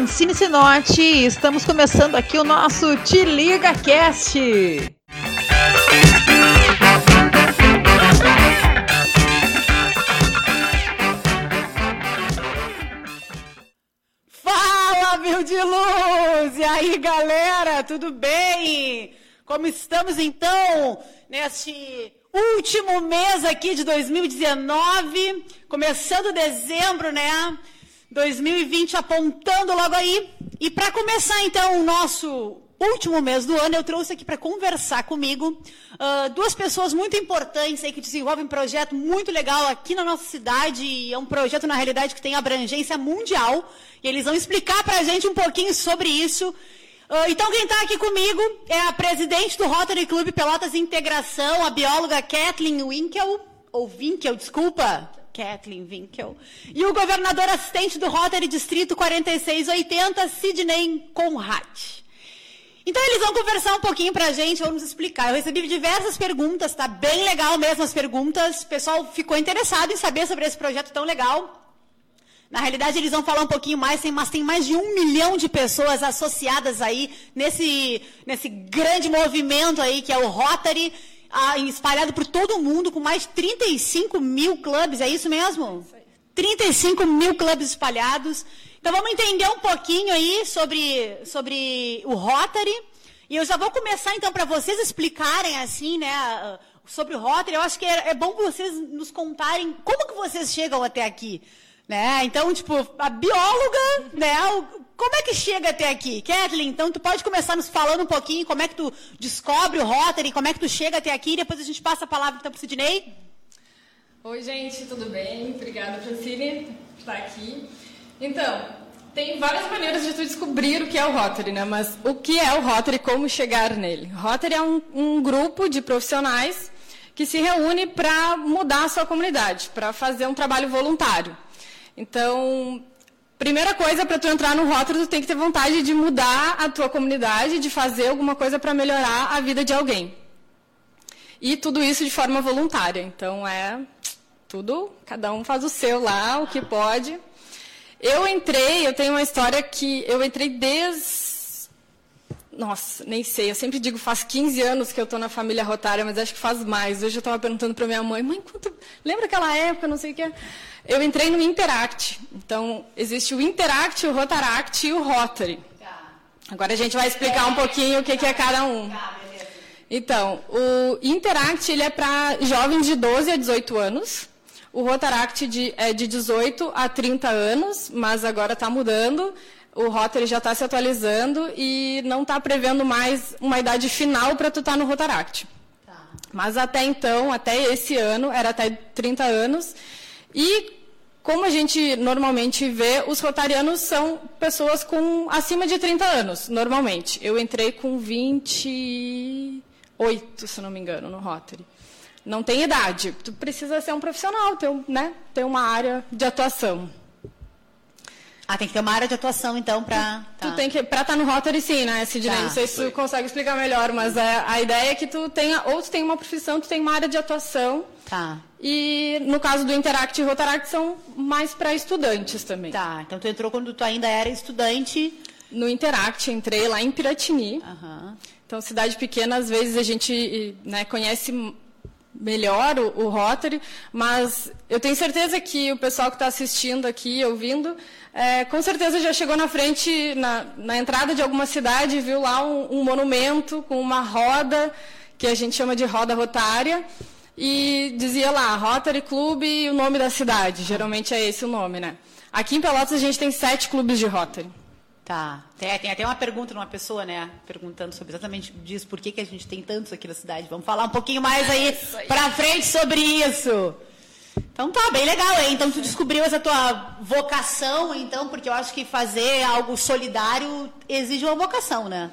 Francine Sinotti estamos começando aqui o nosso Te Liga Cast. Fala, meu de luz! E aí, galera, tudo bem? Como estamos então neste último mês aqui de 2019, começando dezembro, né? 2020 apontando logo aí. E para começar então o nosso último mês do ano, eu trouxe aqui para conversar comigo uh, duas pessoas muito importantes aí que desenvolvem um projeto muito legal aqui na nossa cidade. É um projeto, na realidade, que tem abrangência mundial. E eles vão explicar para a gente um pouquinho sobre isso. Uh, então, quem está aqui comigo é a presidente do Rotary Club Pelotas Integração, a bióloga Kathleen Winkel, ou Winkel, desculpa, Kathleen Winkel. E o governador assistente do Rotary Distrito 4680, Sidney Conrad. Então eles vão conversar um pouquinho pra gente, vão nos explicar. Eu recebi diversas perguntas, tá bem legal mesmo as perguntas. O pessoal ficou interessado em saber sobre esse projeto tão legal. Na realidade, eles vão falar um pouquinho mais, mas tem mais de um milhão de pessoas associadas aí nesse, nesse grande movimento aí que é o Rotary espalhado por todo o mundo, com mais de 35 mil clubes, é isso mesmo? 35 mil clubes espalhados. Então vamos entender um pouquinho aí sobre, sobre o Rotary. E eu já vou começar então para vocês explicarem assim, né, sobre o Rotary. Eu acho que é, é bom vocês nos contarem como que vocês chegam até aqui. Né? Então, tipo, a bióloga, né, como é que chega até aqui? Kathleen, então tu pode começar nos falando um pouquinho como é que tu descobre o Rotary, como é que tu chega até aqui, e depois a gente passa a palavra então para o Sidney. Oi, gente, tudo bem? Obrigada, Francine, por estar aqui. Então, tem várias maneiras de tu descobrir o que é o Rotary, né? Mas o que é o Rotary e como chegar nele? Rotary é um, um grupo de profissionais que se reúne para mudar a sua comunidade, para fazer um trabalho voluntário. Então, Primeira coisa, para tu entrar no rótulo, tu tem que ter vontade de mudar a tua comunidade, de fazer alguma coisa para melhorar a vida de alguém. E tudo isso de forma voluntária. Então é tudo, cada um faz o seu lá, o que pode. Eu entrei, eu tenho uma história que eu entrei desde nossa, nem sei. Eu sempre digo, faz 15 anos que eu estou na família rotária, mas acho que faz mais. Hoje eu estava perguntando para minha mãe, mãe, quanto... lembra aquela época, não sei o que. Eu entrei no Interact. Então, existe o Interact, o Rotaract e o Rotary. Agora a gente vai explicar um pouquinho o que, que é cada um. Então, o Interact ele é para jovens de 12 a 18 anos. O Rotaract de, é de 18 a 30 anos, mas agora está mudando o Rotary já está se atualizando e não está prevendo mais uma idade final para tu estar tá no Rotaract. Tá. Mas até então, até esse ano, era até 30 anos. E como a gente normalmente vê, os rotarianos são pessoas com acima de 30 anos, normalmente. Eu entrei com 28, se não me engano, no Rotary. Não tem idade. Tu precisa ser um profissional, ter, né, ter uma área de atuação. Ah, tem que ter uma área de atuação, então, para. Tá. Tu tem que. Para estar tá no Rotary, sim, né, Sidney? Tá. Não sei se tu consegue explicar melhor, mas é, a ideia é que tu tenha. Ou tu tem uma profissão, tu tem uma área de atuação. Tá. E no caso do Interact e Rotaract são mais para estudantes também. Tá. Então tu entrou quando tu ainda era estudante. No Interact, entrei lá em Piratini. Uhum. Então, cidade pequena, às vezes a gente né, conhece melhor o, o Rotary, mas eu tenho certeza que o pessoal que está assistindo aqui, ouvindo, é, com certeza já chegou na frente, na, na entrada de alguma cidade, viu lá um, um, monumento com uma roda, que a gente chama de roda rotária, e dizia lá, Rotary Club e o nome da cidade. Geralmente é esse o nome, né? Aqui em Pelotas a gente tem sete clubes de Rotary. Tá. Tem, tem, até uma pergunta numa pessoa, né? Perguntando sobre exatamente disso, por que, que a gente tem tantos aqui na cidade. Vamos falar um pouquinho mais aí, aí. para frente sobre isso. Então tá, bem legal, hein? Então tu descobriu essa tua vocação, então, porque eu acho que fazer algo solidário exige uma vocação, né?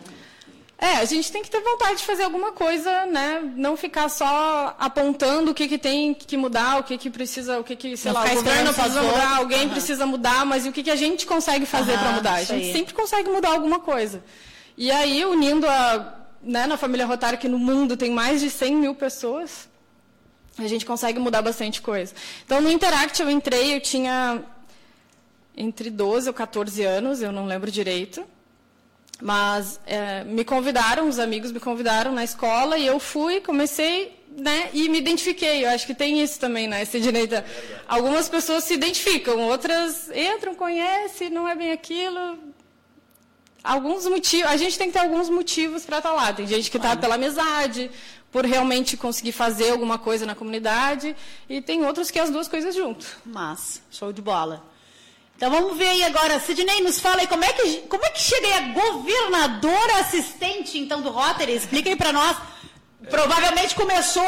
É, a gente tem que ter vontade de fazer alguma coisa, né? Não ficar só apontando o que, que tem que mudar, o que, que precisa, o que, que sei não lá, o governo precisa mudar, alguém uhum. precisa mudar, mas o que, que a gente consegue fazer uhum, para mudar? A gente sempre consegue mudar alguma coisa. E aí, unindo a, né, na família Rotária, que no mundo tem mais de 100 mil pessoas, a gente consegue mudar bastante coisa. Então, no Interact eu entrei, eu tinha entre 12 ou 14 anos, eu não lembro direito. Mas é, me convidaram, os amigos me convidaram na escola e eu fui, comecei, né, e me identifiquei. Eu acho que tem isso também, né, esse direito. Algumas pessoas se identificam, outras entram, conhecem, não é bem aquilo. Alguns motivos, a gente tem que ter alguns motivos para estar tá lá. Tem gente que está pela amizade, por realmente conseguir fazer alguma coisa na comunidade, e tem outros que as duas coisas junto. Mas, show de bola. Então vamos ver aí agora, Sidney, nos fala aí como é que, como é que chega aí a governadora assistente, então, do Rotary? Explica aí para nós. Provavelmente começou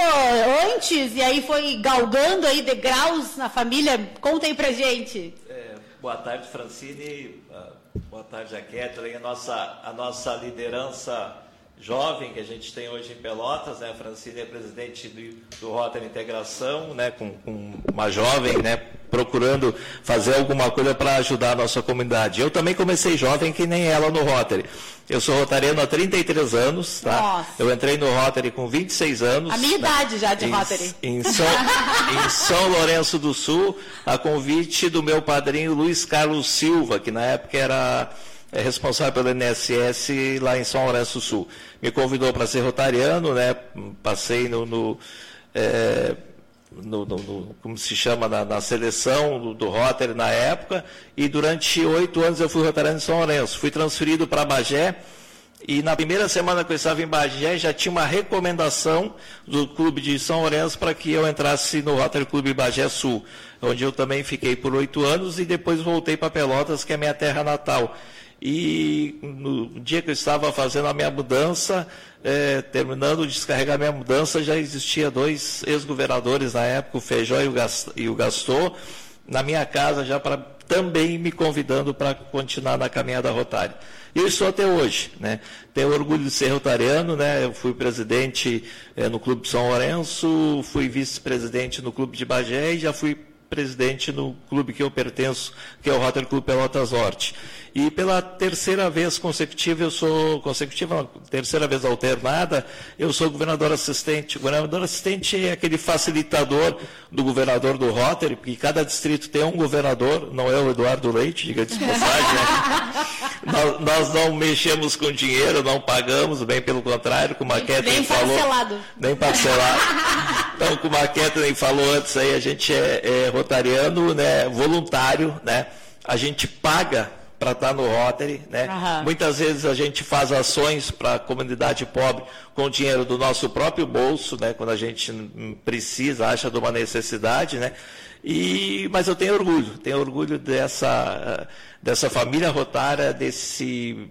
antes e aí foi galgando aí degraus na família. Conta aí pra gente. É, boa tarde, Francine. Ah, boa tarde, a Kathleen. A nossa, a nossa liderança jovem que a gente tem hoje em Pelotas, né? A Francine é presidente do, do Rotary Integração, né? Com, com, uma jovem, né? Procurando fazer alguma coisa para ajudar a nossa comunidade. Eu também comecei jovem que nem ela no Rotary. Eu sou rotariano há 33 anos, tá? Nossa. Eu entrei no Rotary com 26 anos. A minha né? idade já de em, Rotary. Em São, em São Lourenço do Sul, a convite do meu padrinho Luiz Carlos Silva, que na época era é responsável pelo INSS lá em São Lourenço do Sul. Me convidou para ser rotariano, né? Passei no, no, é, no, no como se chama, na, na seleção do, do, Rotary na época, e durante oito anos eu fui rotariano em São Lourenço. Fui transferido para Bagé, e na primeira semana que eu estava em Bagé, já tinha uma recomendação do Clube de São Lourenço para que eu entrasse no Rotary Clube Bagé Sul, onde eu também fiquei por oito anos e depois voltei para Pelotas, que é minha terra natal. E no dia que eu estava fazendo a minha mudança, é, terminando de descarregar a minha mudança, já existia dois ex-governadores na época, o Feijó e o Gastor, na minha casa já para também me convidando para continuar na caminhada rotária. Eu estou até hoje, né? Tenho orgulho de ser rotariano, né? Eu fui presidente é, no Clube São Lourenço, fui vice-presidente no Clube de Bagé e já fui presidente no clube que eu pertenço, que é o Rotary Clube Pelotas Norte. E pela terceira vez consecutiva, eu sou, consecutiva, terceira vez alternada, eu sou governador assistente. O governador assistente é aquele facilitador do governador do Rotary, porque cada distrito tem um governador, não é o Eduardo Leite, diga de passagem. Né? nós, nós, não mexemos com dinheiro, não pagamos, bem pelo contrário, como a Kathleen falou. Parcelado. Nem parcelado. Então, como a Kathleen falou antes aí, a gente é, é rotariano, né, voluntário, né? A gente paga para estar tá no Rotary. Né? Uhum. Muitas vezes a gente faz ações para a comunidade pobre com dinheiro do nosso próprio bolso, né? quando a gente precisa, acha de uma necessidade. Né? E, mas eu tenho orgulho, tenho orgulho dessa, dessa família rotária, desse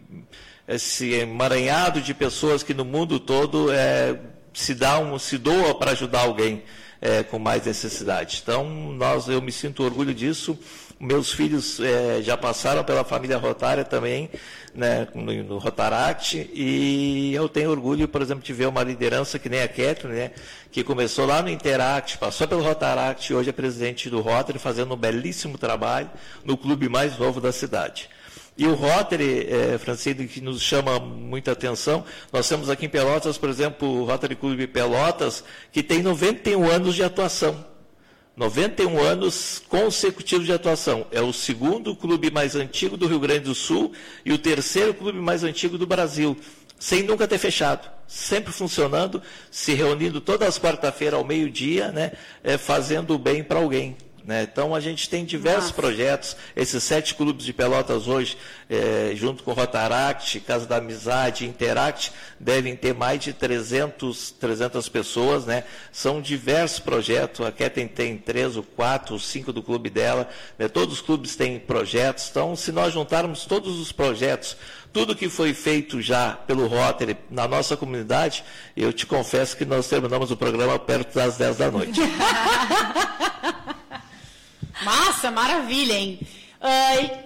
esse emaranhado de pessoas que no mundo todo é, se, dá um, se doa para ajudar alguém é, com mais necessidade. Então, nós, eu me sinto orgulho disso. Meus filhos é, já passaram pela família Rotária também, né, no, no Rotaract, e eu tenho orgulho, por exemplo, de ver uma liderança que nem a Kathleen, né, que começou lá no Interact, passou pelo Rotaract e hoje é presidente do Rotary, fazendo um belíssimo trabalho no clube mais novo da cidade. E o Rotary, é, que nos chama muita atenção, nós temos aqui em Pelotas, por exemplo, o Rotary Clube Pelotas, que tem 91 anos de atuação. 91 anos consecutivos de atuação. É o segundo clube mais antigo do Rio Grande do Sul e o terceiro clube mais antigo do Brasil, sem nunca ter fechado. Sempre funcionando, se reunindo todas as quarta-feiras ao meio-dia, né, é, fazendo o bem para alguém. Né? Então, a gente tem diversos Nossa. projetos. Esses sete clubes de Pelotas hoje, é, junto com Rotaract, Casa da Amizade, Interact, devem ter mais de 300, 300 pessoas. Né? São diversos projetos. A Ketem tem três, ou quatro, ou cinco do clube dela. Né? Todos os clubes têm projetos. Então, se nós juntarmos todos os projetos, tudo que foi feito já pelo Rotary na nossa comunidade, eu te confesso que nós terminamos o programa perto das 10 da noite. Massa, maravilha, hein? Uh,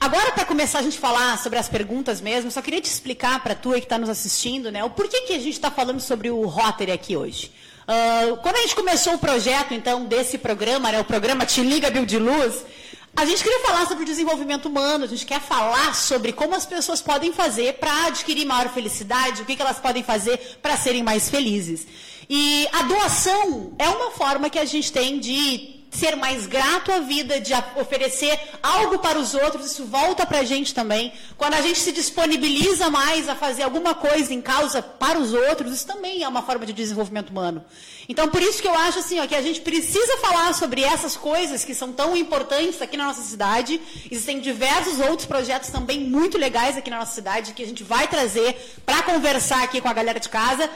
agora, para começar a gente falar sobre as perguntas mesmo, só queria te explicar para tu que está nos assistindo, né, o porquê que a gente está falando sobre o Rotary aqui hoje. Uh, quando a gente começou o projeto, então, desse programa, né, o programa Te Liga Bill de Luz, a gente queria falar sobre o desenvolvimento humano, a gente quer falar sobre como as pessoas podem fazer para adquirir maior felicidade, o que, que elas podem fazer para serem mais felizes. E a doação é uma forma que a gente tem de ser mais grato à vida, de oferecer algo para os outros, isso volta para a gente também. Quando a gente se disponibiliza mais a fazer alguma coisa em causa para os outros, isso também é uma forma de desenvolvimento humano. Então, por isso que eu acho assim, ó, que a gente precisa falar sobre essas coisas que são tão importantes aqui na nossa cidade. Existem diversos outros projetos também muito legais aqui na nossa cidade que a gente vai trazer para conversar aqui com a galera de casa.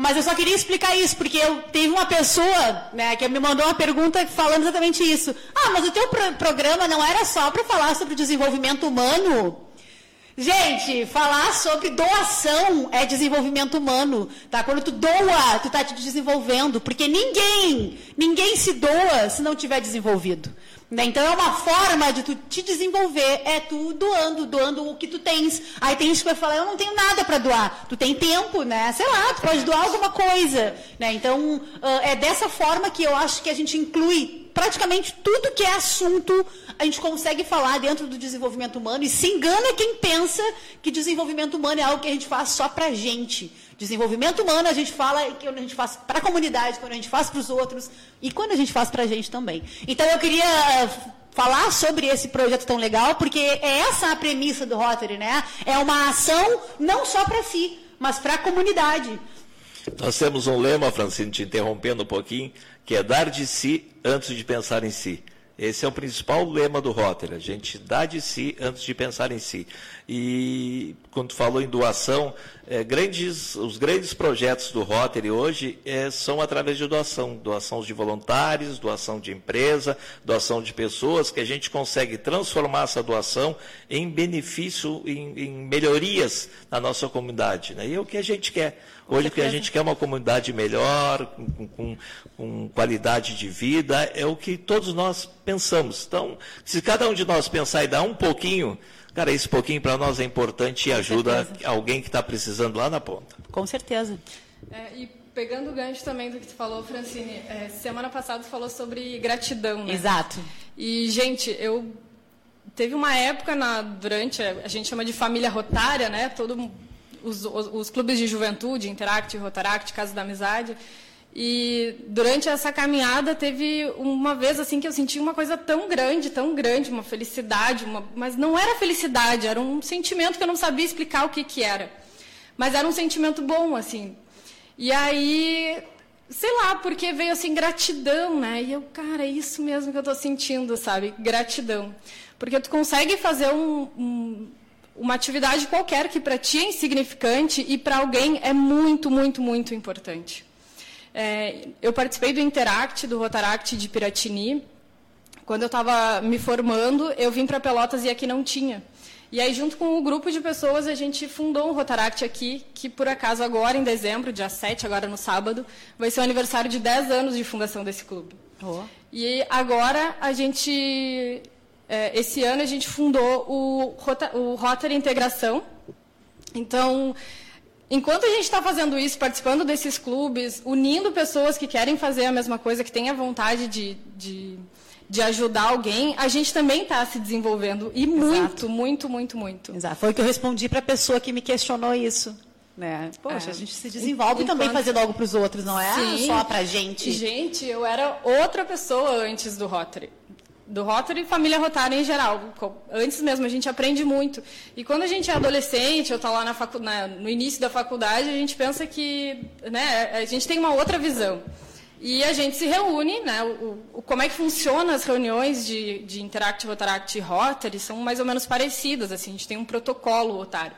Mas eu só queria explicar isso, porque eu teve uma pessoa né, que me mandou uma pergunta falando exatamente isso. Ah, mas o teu pro programa não era só para falar sobre desenvolvimento humano? Gente, falar sobre doação é desenvolvimento humano, tá? Quando tu doa, tu tá te desenvolvendo, porque ninguém, ninguém se doa se não tiver desenvolvido. Né? Então é uma forma de tu te desenvolver, é tu doando, doando o que tu tens. Aí tem gente que vai falar, eu não tenho nada para doar. Tu tem tempo, né? Sei lá, tu pode doar alguma coisa. Né? Então é dessa forma que eu acho que a gente inclui praticamente tudo que é assunto a gente consegue falar dentro do desenvolvimento humano e se engana quem pensa que desenvolvimento humano é algo que a gente faz só pra gente. Desenvolvimento humano a gente fala que a gente faz para a comunidade, quando a gente faz para os outros e quando a gente faz para a gente também. Então eu queria falar sobre esse projeto tão legal, porque é essa a premissa do Rotary, né? É uma ação não só para si, mas para a comunidade. Nós temos um lema, Francine, te interrompendo um pouquinho, que é dar de si antes de pensar em si. Esse é o principal lema do Rotary, a gente dá de si antes de pensar em si. E quando falou em doação, é, grandes, os grandes projetos do Rotary hoje é, são através de doação, doação de voluntários, doação de empresa, doação de pessoas, que a gente consegue transformar essa doação em benefício, em, em melhorias na nossa comunidade. Né? E é o que a gente quer. Hoje o que a gente quer é uma comunidade melhor, com, com, com, qualidade de vida, é o que todos nós pensamos. Então, se cada um de nós pensar e dar um pouquinho, cara, esse pouquinho para nós é importante e com ajuda certeza. alguém que está precisando lá na ponta. Com certeza. É, e pegando o gancho também do que tu falou, Francine, é, semana passada tu falou sobre gratidão, né? Exato. E, gente, eu teve uma época na, durante, a gente chama de família rotária, né? Todo os, os, os, clubes de juventude, Interact, Rotaract, Casa da Amizade. E durante essa caminhada teve uma vez assim que eu senti uma coisa tão grande, tão grande, uma felicidade, uma, mas não era felicidade, era um sentimento que eu não sabia explicar o que que era. Mas era um sentimento bom assim. E aí, sei lá, porque veio assim gratidão, né? E eu, cara, é isso mesmo que eu estou sentindo, sabe? Gratidão. Porque tu consegue fazer um, um uma atividade qualquer que para ti é insignificante e para alguém é muito, muito, muito importante. É, eu participei do Interact, do Rotaract de Piratini. Quando eu estava me formando, eu vim para Pelotas e aqui não tinha. E aí, junto com um grupo de pessoas, a gente fundou um Rotaract aqui, que por acaso agora, em dezembro, dia 7, agora no sábado, vai ser o aniversário de 10 anos de fundação desse clube. Oh. E agora a gente esse ano a gente fundou o, Rota, o Rotary Integração. Então, enquanto a gente está fazendo isso, participando desses clubes, unindo pessoas que querem fazer a mesma coisa, que têm a vontade de, de, de ajudar alguém, a gente também está se desenvolvendo. E Exato. muito, muito, muito, muito. Exato. Foi o que eu respondi para a pessoa que me questionou isso. Né? Poxa, é. a gente se desenvolve Enquanto... também fazendo algo para os outros, não é Sim. só para a gente. Gente, eu era outra pessoa antes do Rotary do Rotary e família Rotary em geral. Antes mesmo, a gente aprende muito. E quando a gente é adolescente, ou está lá na facu... Na, no início da faculdade, a gente pensa que né, a gente tem uma outra visão. E a gente se reúne, né, o, o como é que funciona as reuniões de, de Interact, Rotaract e Rotary são mais ou menos parecidas. Assim, a gente tem um protocolo Rotary.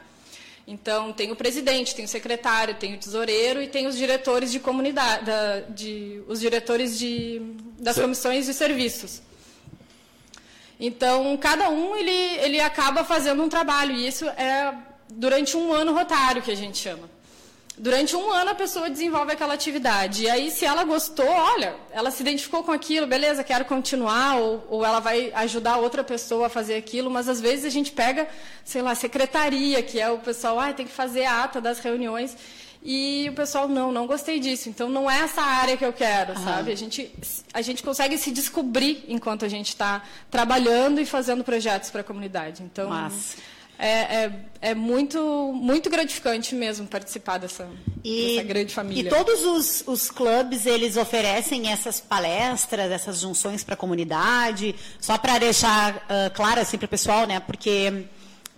Então, tem o presidente, tem o secretário, tem o tesoureiro e tem os diretores de comunidade, da, de, os diretores de, das comissões de serviços. Então, cada um ele, ele acaba fazendo um trabalho, e isso é durante um ano rotário, que a gente chama. Durante um ano a pessoa desenvolve aquela atividade. E aí, se ela gostou, olha, ela se identificou com aquilo, beleza, quero continuar, ou, ou ela vai ajudar outra pessoa a fazer aquilo, mas às vezes a gente pega, sei lá, secretaria, que é o pessoal, ah, tem que fazer a ata das reuniões. E o pessoal, não, não gostei disso. Então, não é essa área que eu quero, sabe? A gente, a gente consegue se descobrir enquanto a gente está trabalhando e fazendo projetos para a comunidade. Então, é, é, é, muito, muito gratificante mesmo participar dessa, e, dessa grande família. E todos os, os clubes, eles oferecem essas palestras, essas junções para a comunidade, só para deixar uh, claro assim para o pessoal, né? Porque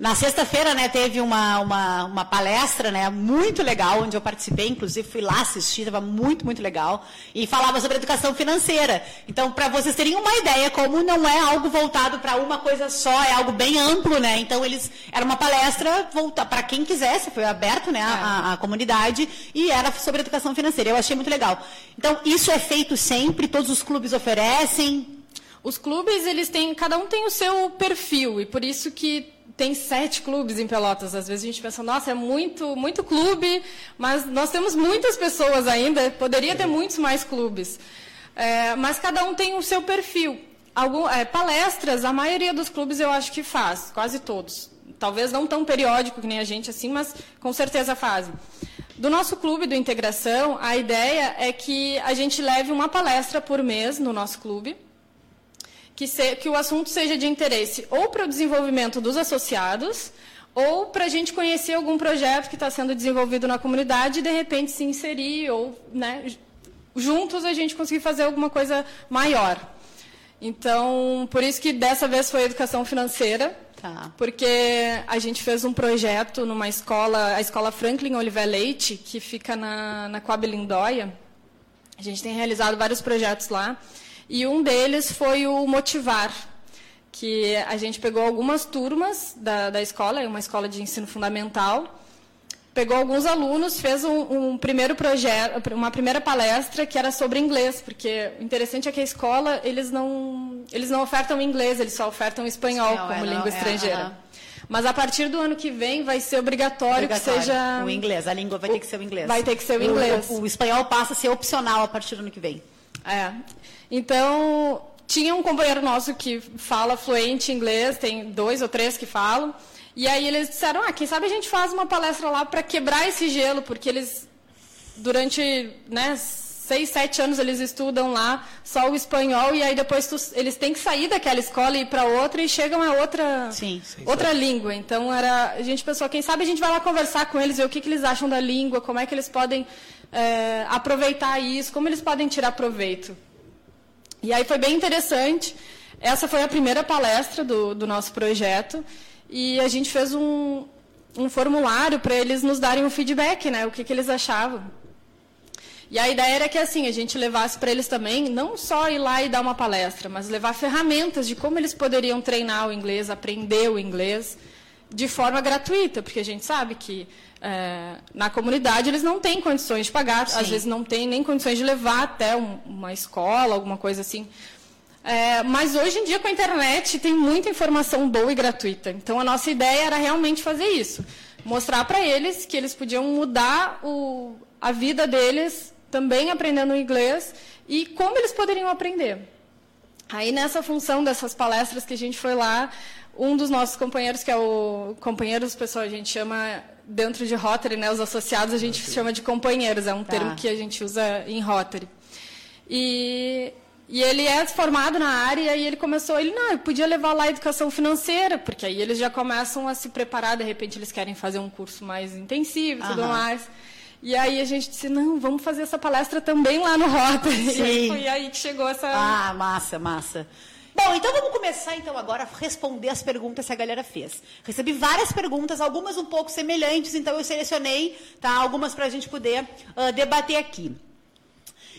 na sexta-feira, né, teve uma, uma, uma, palestra, né, muito legal, onde eu participei, inclusive fui lá assistir, estava muito, muito legal, e falava sobre educação financeira. Então, para vocês terem uma ideia, como não é algo voltado para uma coisa só, é algo bem amplo, né, então eles, era uma palestra para quem quisesse, foi aberto, né, a, a, a, comunidade, e era sobre educação financeira, eu achei muito legal. Então, isso é feito sempre, todos os clubes oferecem? Os clubes, eles têm, cada um tem o seu perfil, e por isso que tem sete clubes em Pelotas. Às vezes a gente pensa, nossa, é muito, muito clube, mas nós temos muitas pessoas ainda, poderia ter muitos mais clubes. É, mas cada um tem o seu perfil. Algum, é, palestras, a maioria dos clubes eu acho que faz, quase todos. Talvez não tão periódico que nem a gente assim, mas com certeza fazem. Do nosso clube do Integração, a ideia é que a gente leve uma palestra por mês no nosso clube que, se, que o assunto seja de interesse ou para o desenvolvimento dos associados, ou para a gente conhecer algum projeto que está sendo desenvolvido na comunidade e, de repente, se inserir, ou né, juntos a gente conseguir fazer alguma coisa maior. Então, por isso que dessa vez foi educação financeira, tá. porque a gente fez um projeto numa escola, a escola Franklin Oliver Leite, que fica na, na Coab Lindóia. A gente tem realizado vários projetos lá. E um deles foi o Motivar, que a gente pegou algumas turmas da, da escola, é uma escola de ensino fundamental, pegou alguns alunos, fez um, um, primeiro projeto, uma primeira palestra que era sobre inglês, porque o interessante é que a escola eles não eles não ofertam inglês, eles só ofertam espanhol, espanhol como é, língua não, é, estrangeira. É, Mas a partir do ano que vem vai ser obrigatório, obrigatório, que seja o inglês, a língua vai ter que ser o inglês. Vai ter que ser o inglês. O, o, o espanhol passa a ser opcional a partir do ano que vem. É. Então, tinha um companheiro nosso que fala fluente inglês, tem dois ou três que falam. E aí eles disseram, ah, quem sabe a gente faz uma palestra lá para quebrar esse gelo, porque eles, durante né, seis, sete anos, eles estudam lá só o espanhol, e aí depois tu, eles têm que sair daquela escola e ir para outra, e chegam a outra, sim, sim, outra língua. Então, era, a gente pensou, quem sabe a gente vai lá conversar com eles, ver o que, que eles acham da língua, como é que eles podem é, aproveitar isso, como eles podem tirar proveito. E aí foi bem interessante. Essa foi a primeira palestra do, do nosso projeto e a gente fez um, um formulário para eles nos darem um feedback, né, o que, que eles achavam. E a ideia era que assim a gente levasse para eles também não só ir lá e dar uma palestra, mas levar ferramentas de como eles poderiam treinar o inglês, aprender o inglês de forma gratuita, porque a gente sabe que é, na comunidade eles não têm condições de pagar, Sim. às vezes não têm nem condições de levar até um, uma escola, alguma coisa assim. É, mas hoje em dia com a internet tem muita informação boa e gratuita. Então a nossa ideia era realmente fazer isso, mostrar para eles que eles podiam mudar o, a vida deles também aprendendo inglês e como eles poderiam aprender. Aí nessa função dessas palestras que a gente foi lá, um dos nossos companheiros, que é o companheiros, pessoal, a gente chama dentro de Rotary, né, os associados a gente okay. chama de companheiros, é um tá. termo que a gente usa em Rotary. E, e ele é formado na área e ele começou, ele não, eu podia levar lá a educação financeira, porque aí eles já começam a se preparar, de repente eles querem fazer um curso mais intensivo e tudo mais. E aí a gente disse, não, vamos fazer essa palestra também lá no Rotary. Sim. E foi aí que chegou essa... Ah, massa, massa. Bom, então vamos começar então agora a responder as perguntas que a galera fez. Recebi várias perguntas, algumas um pouco semelhantes, então eu selecionei tá, algumas para a gente poder uh, debater aqui.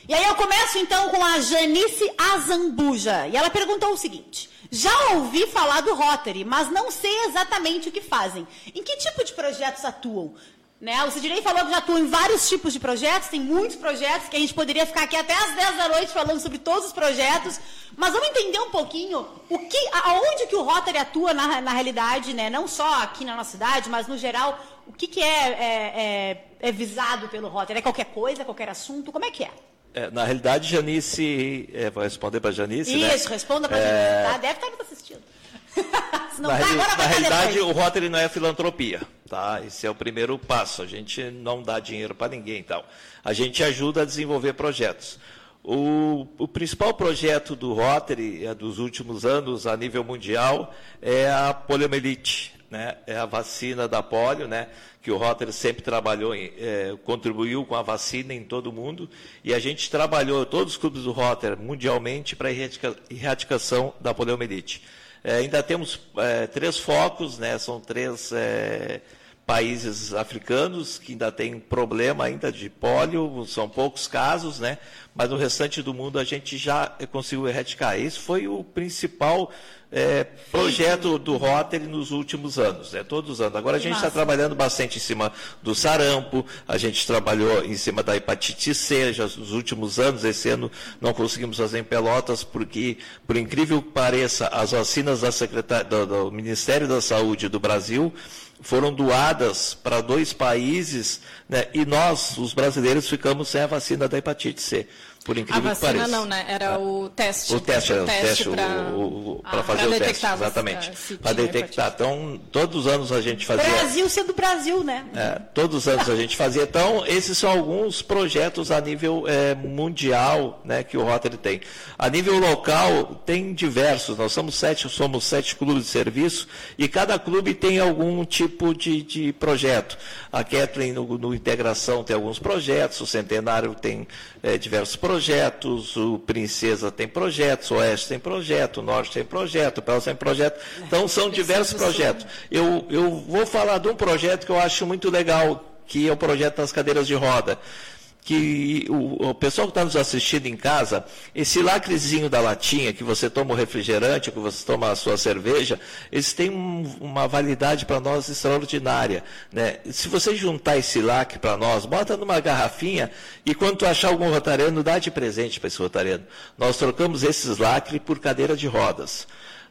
E aí eu começo então com a Janice Azambuja. E ela perguntou o seguinte: Já ouvi falar do Rotary, mas não sei exatamente o que fazem. Em que tipo de projetos atuam? Né? O Sidney falou que já atua em vários tipos de projetos, tem muitos projetos, que a gente poderia ficar aqui até às 10 da noite falando sobre todos os projetos, mas vamos entender um pouquinho o que, aonde que o Rotary atua na, na realidade, né? não só aqui na nossa cidade, mas no geral, o que, que é, é, é, é visado pelo Rotary? É qualquer coisa, qualquer assunto? Como é que é? É, na realidade, Janice, é, vou responder para Janice, né? Isso, né? responda para a é... Janice, tá? Deve estar nos assistindo. na, tá, reali na realidade, o Rotary não é filantropia, tá? Esse é o primeiro passo. A gente não dá dinheiro para ninguém, então. A gente ajuda a desenvolver projetos. O, o, principal projeto do Rotary é, dos últimos anos a nível mundial é a poliomielite. né, é a vacina da polio, né, que o Rotary sempre trabalhou, é, contribuiu com a vacina em todo o mundo, e a gente trabalhou, todos os clubes do Rotary, mundialmente, para a erradicação da poliomielite. É, ainda temos é, três focos, né, são três é, países africanos que ainda têm problema ainda de pólio, são poucos casos, né, mas no restante do mundo a gente já conseguiu erradicar. Esse foi o principal é, projeto do Rotary nos últimos anos, né, todos os anos. Agora a gente está trabalhando bastante em cima do sarampo, a gente trabalhou em cima da hepatite C já nos últimos anos. Esse ano não conseguimos fazer em Pelotas porque, por incrível que pareça, as vacinas do, do Ministério da Saúde do Brasil foram doadas para dois países né, e nós, os brasileiros, ficamos sem a vacina da hepatite C. Por incrível a vacina não, né? Era o teste. O teste, era o teste para fazer o teste, exatamente. Para detectar. Então, todos os anos a gente fazia. Brasil sendo Brasil, né? É, todos os anos a gente fazia. Então, esses são alguns projetos a nível é, mundial né, que o Rotary tem. A nível local, tem diversos. Nós somos sete, somos sete clubes de serviço e cada clube tem algum tipo de, de projeto. A Kathleen, no, no Integração, tem alguns projetos, o Centenário tem é, diversos projetos, o Princesa tem projetos, o Oeste tem projeto, o Norte tem projeto, o Pelas tem projeto. Então, são diversos projetos. Eu, eu vou falar de um projeto que eu acho muito legal, que é o projeto das cadeiras de roda que o, o pessoal que está nos assistindo em casa, esse lacrezinho da latinha, que você toma o refrigerante, que você toma a sua cerveja, eles têm um, uma validade para nós extraordinária. Né? Se você juntar esse lacre para nós, bota numa garrafinha e quando tu achar algum rotariano, dá de presente para esse rotariano. Nós trocamos esses lacres por cadeira de rodas.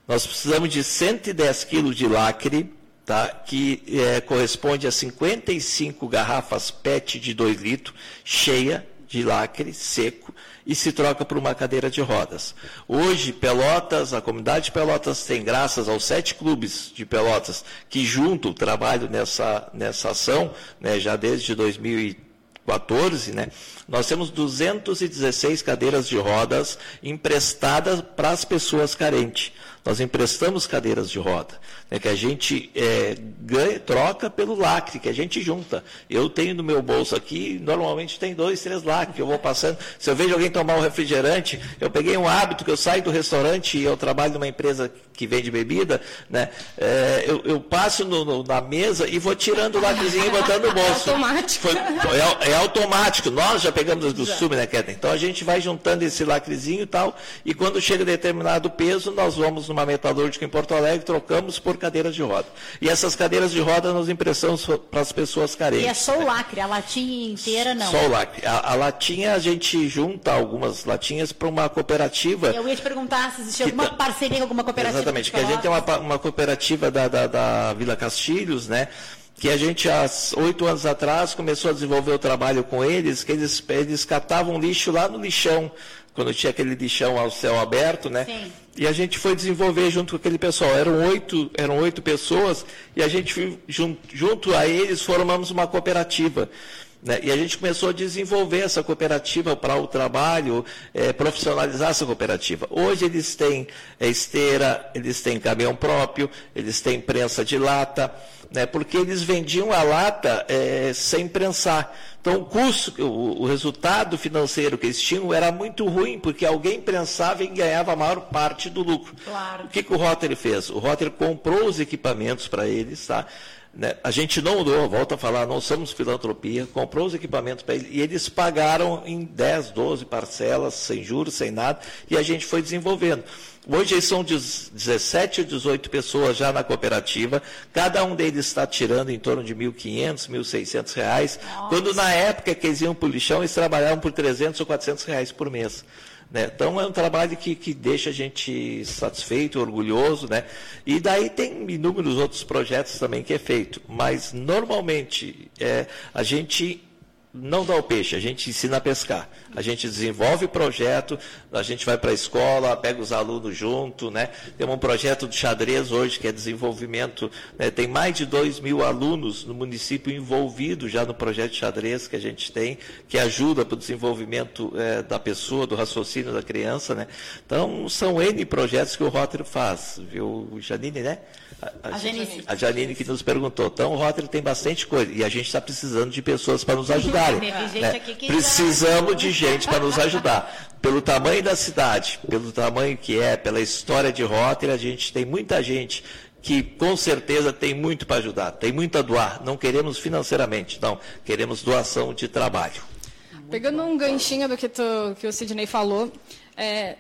Nós precisamos de 110 quilos de lacre tá? que é, corresponde a 55 garrafas PET de 2 litros, cheia de lacre seco, e se troca por uma cadeira de rodas. Hoje, Pelotas, a comunidade de Pelotas tem, graças aos sete clubes de Pelotas que junto trabalham nessa, nessa ação, né, já desde 2014, né, nós temos 216 cadeiras de rodas emprestadas para as pessoas carentes. Nós emprestamos cadeiras de roda, né, que a gente é, ganha, troca pelo lacre, que a gente junta. Eu tenho no meu bolso aqui, normalmente tem dois, três lacres, eu vou passando. Se eu vejo alguém tomar um refrigerante, eu peguei um hábito que eu saio do restaurante e eu trabalho numa empresa que vende bebida, né, é, eu, eu, passo no, no, na mesa e vou tirando o lacrezinho e botando no bolso. É automático. Foi, é, é, automático. Nós já pegamos o costume, né, Ketlin? Então a gente vai juntando esse lacrezinho e tal, e quando chega determinado peso, nós vamos numa metalúrgica em Porto Alegre, trocamos por cadeiras de roda. E essas cadeiras de roda nós emprestamos para as pessoas carentes. E é só o lacre, a latinha inteira não? Só o lacre. A, a latinha, a gente junta algumas latinhas para uma cooperativa. Eu ia te perguntar se existe alguma tá... parceria com alguma cooperativa. Exatamente, que a gente tem uma, uma cooperativa da, da, da Vila Castilhos, né? que a gente, há oito anos atrás, começou a desenvolver o trabalho com eles, que eles, eles catavam lixo lá no lixão, quando tinha aquele lixão ao céu aberto, né? Sim. E a gente foi desenvolver junto com aquele pessoal. Eram oito, eram oito pessoas e a gente, junto, junto a eles, formamos uma cooperativa. Né? E a gente começou a desenvolver essa cooperativa para o trabalho, é, profissionalizar essa cooperativa. Hoje eles têm é, esteira, eles têm caminhão próprio, eles têm prensa de lata, né, porque eles vendiam a lata é, sem prensar. Então, o custo, o, o, resultado financeiro que eles tinham era muito ruim, porque alguém prensava e ganhava a maior parte do lucro. Claro. O que, que o Rotter fez? O Rotter comprou os equipamentos para eles, tá? Né? A gente não deu, volta a falar, não somos filantropia, comprou os equipamentos para eles e eles pagaram em 10, 12 parcelas, sem juros, sem nada, e a gente foi desenvolvendo. Hoje são 17 ou 18 pessoas já na cooperativa, cada um deles está tirando em torno de 1.500, 1.600 reais, Nossa. quando na época que eles iam para o lixão, eles trabalhavam por 300 ou 400 reais por mês. Né? Então é um trabalho que, que deixa a gente satisfeito, orgulhoso, né? E daí tem inúmeros outros projetos também que é feito. Mas normalmente é, a gente não dá o peixe, a gente ensina a pescar. A gente desenvolve projeto, a gente vai para a escola, pega os alunos junto, né? Temos um projeto de xadrez hoje, que é desenvolvimento, né? tem mais de 2 mil alunos no município envolvidos já no projeto de xadrez que a gente tem, que ajuda para o desenvolvimento é, da pessoa, do raciocínio da criança, né? Então, são N projetos que o Rotary faz, viu, Janine, né? A, a, Janine. a Janine que nos perguntou. Então, o Rotary tem bastante coisa, e a gente está precisando de pessoas para nos ajudar né? Precisamos de gente para nos ajudar. Pelo tamanho da cidade, pelo tamanho que é, pela história de Rotary, a gente tem muita gente que com certeza tem muito para ajudar, tem muito a doar. Não queremos financeiramente, não, queremos doação de trabalho. Pegando um ganchinho do que, tu, que o Sidney falou, é,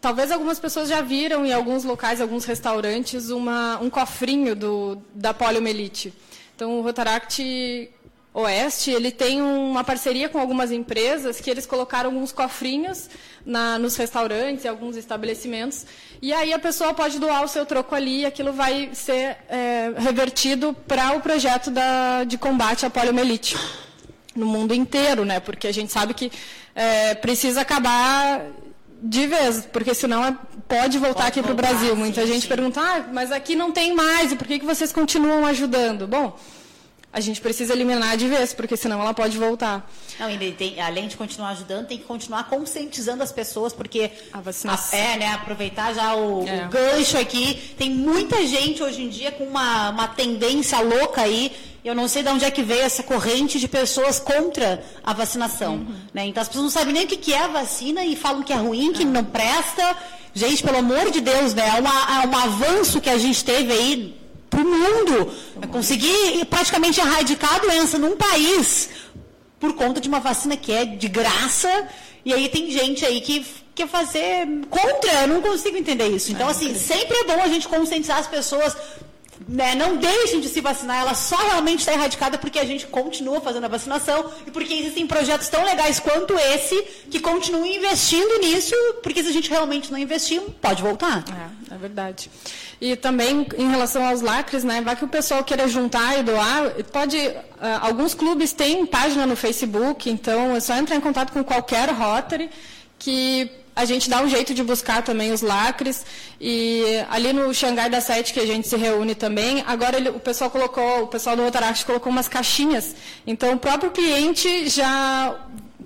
talvez algumas pessoas já viram em alguns locais, alguns restaurantes, uma, um cofrinho do, da poliomielite. Então, o Rotaract Oeste, ele tem uma parceria com algumas empresas que eles colocaram alguns cofrinhos na, nos restaurantes e alguns estabelecimentos. E aí a pessoa pode doar o seu troco ali e aquilo vai ser é, revertido para o projeto da, de combate à poliomielite no mundo inteiro, né? Porque a gente sabe que é, precisa acabar de vez, porque senão é, pode voltar pode aqui para o Brasil. Muita sim, gente sim. pergunta, ah, mas aqui não tem mais, e por que, que vocês continuam ajudando? Bom, a gente precisa eliminar de vez, porque senão ela pode voltar. Não, tem, além de continuar ajudando, tem que continuar conscientizando as pessoas, porque a vacinação. A, é, né, aproveitar já o, é. o, gancho aqui. Tem muita gente hoje em dia com uma, uma tendência louca aí. Eu não sei de onde é que veio essa corrente de pessoas contra a vacinação. Uhum. Né? Então as pessoas não sabem nem o que é a vacina e falam que é ruim, que não presta. Gente, pelo amor de Deus, né? É, uma, é um avanço que a gente teve aí para o mundo. É conseguir praticamente erradicar a doença num país por conta de uma vacina que é de graça. E aí tem gente aí que quer fazer contra. Eu não consigo entender isso. Então, assim, sempre é bom a gente conscientizar as pessoas. Né, não deixem de se vacinar, ela só realmente está erradicada porque a gente continua fazendo a vacinação e porque existem projetos tão legais quanto esse que continuam investindo nisso, porque se a gente realmente não investir, pode voltar. É, é verdade. E também em relação aos lacres, né, vai que o pessoal queira juntar e doar, pode, uh, alguns clubes têm página no Facebook, então é só entrar em contato com qualquer Rotary que a gente dá um jeito de buscar também os lacres. E ali no Xangai da Sete, que a gente se reúne também, agora ele, o pessoal colocou, o pessoal do Rotaract colocou umas caixinhas. Então o próprio cliente já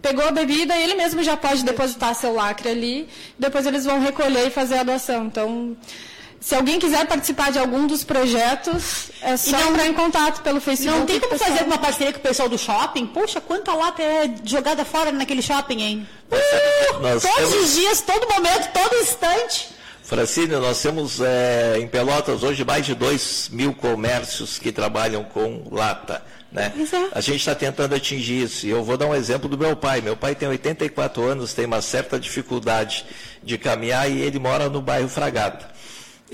pegou a bebida, ele mesmo já pode depositar seu lacre ali, depois eles vão recolher e fazer a doação. Então, se alguém quiser participar de algum dos projetos, é só não, entrar em contato pelo Facebook. Não tem como fazer uma parceria com o pessoal do shopping? Puxa, quanta lata é jogada fora naquele shopping, hein? Uh, todos temos... os dias, todo momento, todo instante. Francine, nós temos é, em Pelotas hoje mais de 2 mil comércios que trabalham com lata. Né? É. A gente está tentando atingir isso. E eu vou dar um exemplo do meu pai. Meu pai tem 84 anos, tem uma certa dificuldade de caminhar e ele mora no bairro Fragata.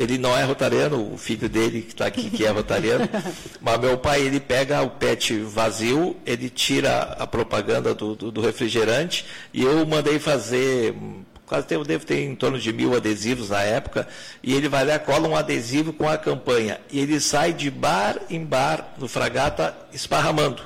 Ele não é rotariano, o filho dele que está aqui, que é rotariano, mas meu pai, ele pega o PET vazio, ele tira a propaganda do, do, do refrigerante, e eu mandei fazer, quase devo, devo ter em torno de mil adesivos na época, e ele vai lá, cola um adesivo com a campanha, e ele sai de bar em bar no Fragata esparramando.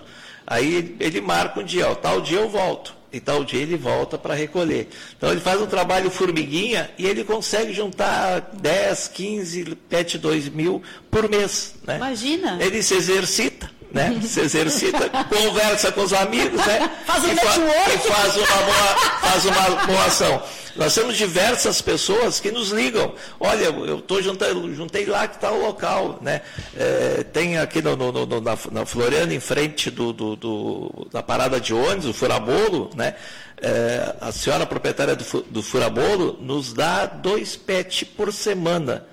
Aí ele marca um dia, ó, tal dia eu volto e tal dia ele volta para recolher. Então ele faz um trabalho formiguinha e ele consegue juntar 10, 15, PET 2 mil por mês. Né? Imagina. Ele se exercita. Né? Se exercita, conversa com os amigos, né? faz um e, network. e faz uma boa, faz uma boa ação. Nós temos diversas pessoas que nos ligam. Olha, eu tô juntando, juntei lá que está o local. Né? É, tem aqui no, no, no, na, na Floriana, em frente do, do, do, da parada de ônibus, o Furabolo, né? É, a senhora proprietária do, do Furabolo nos dá dois PET por semana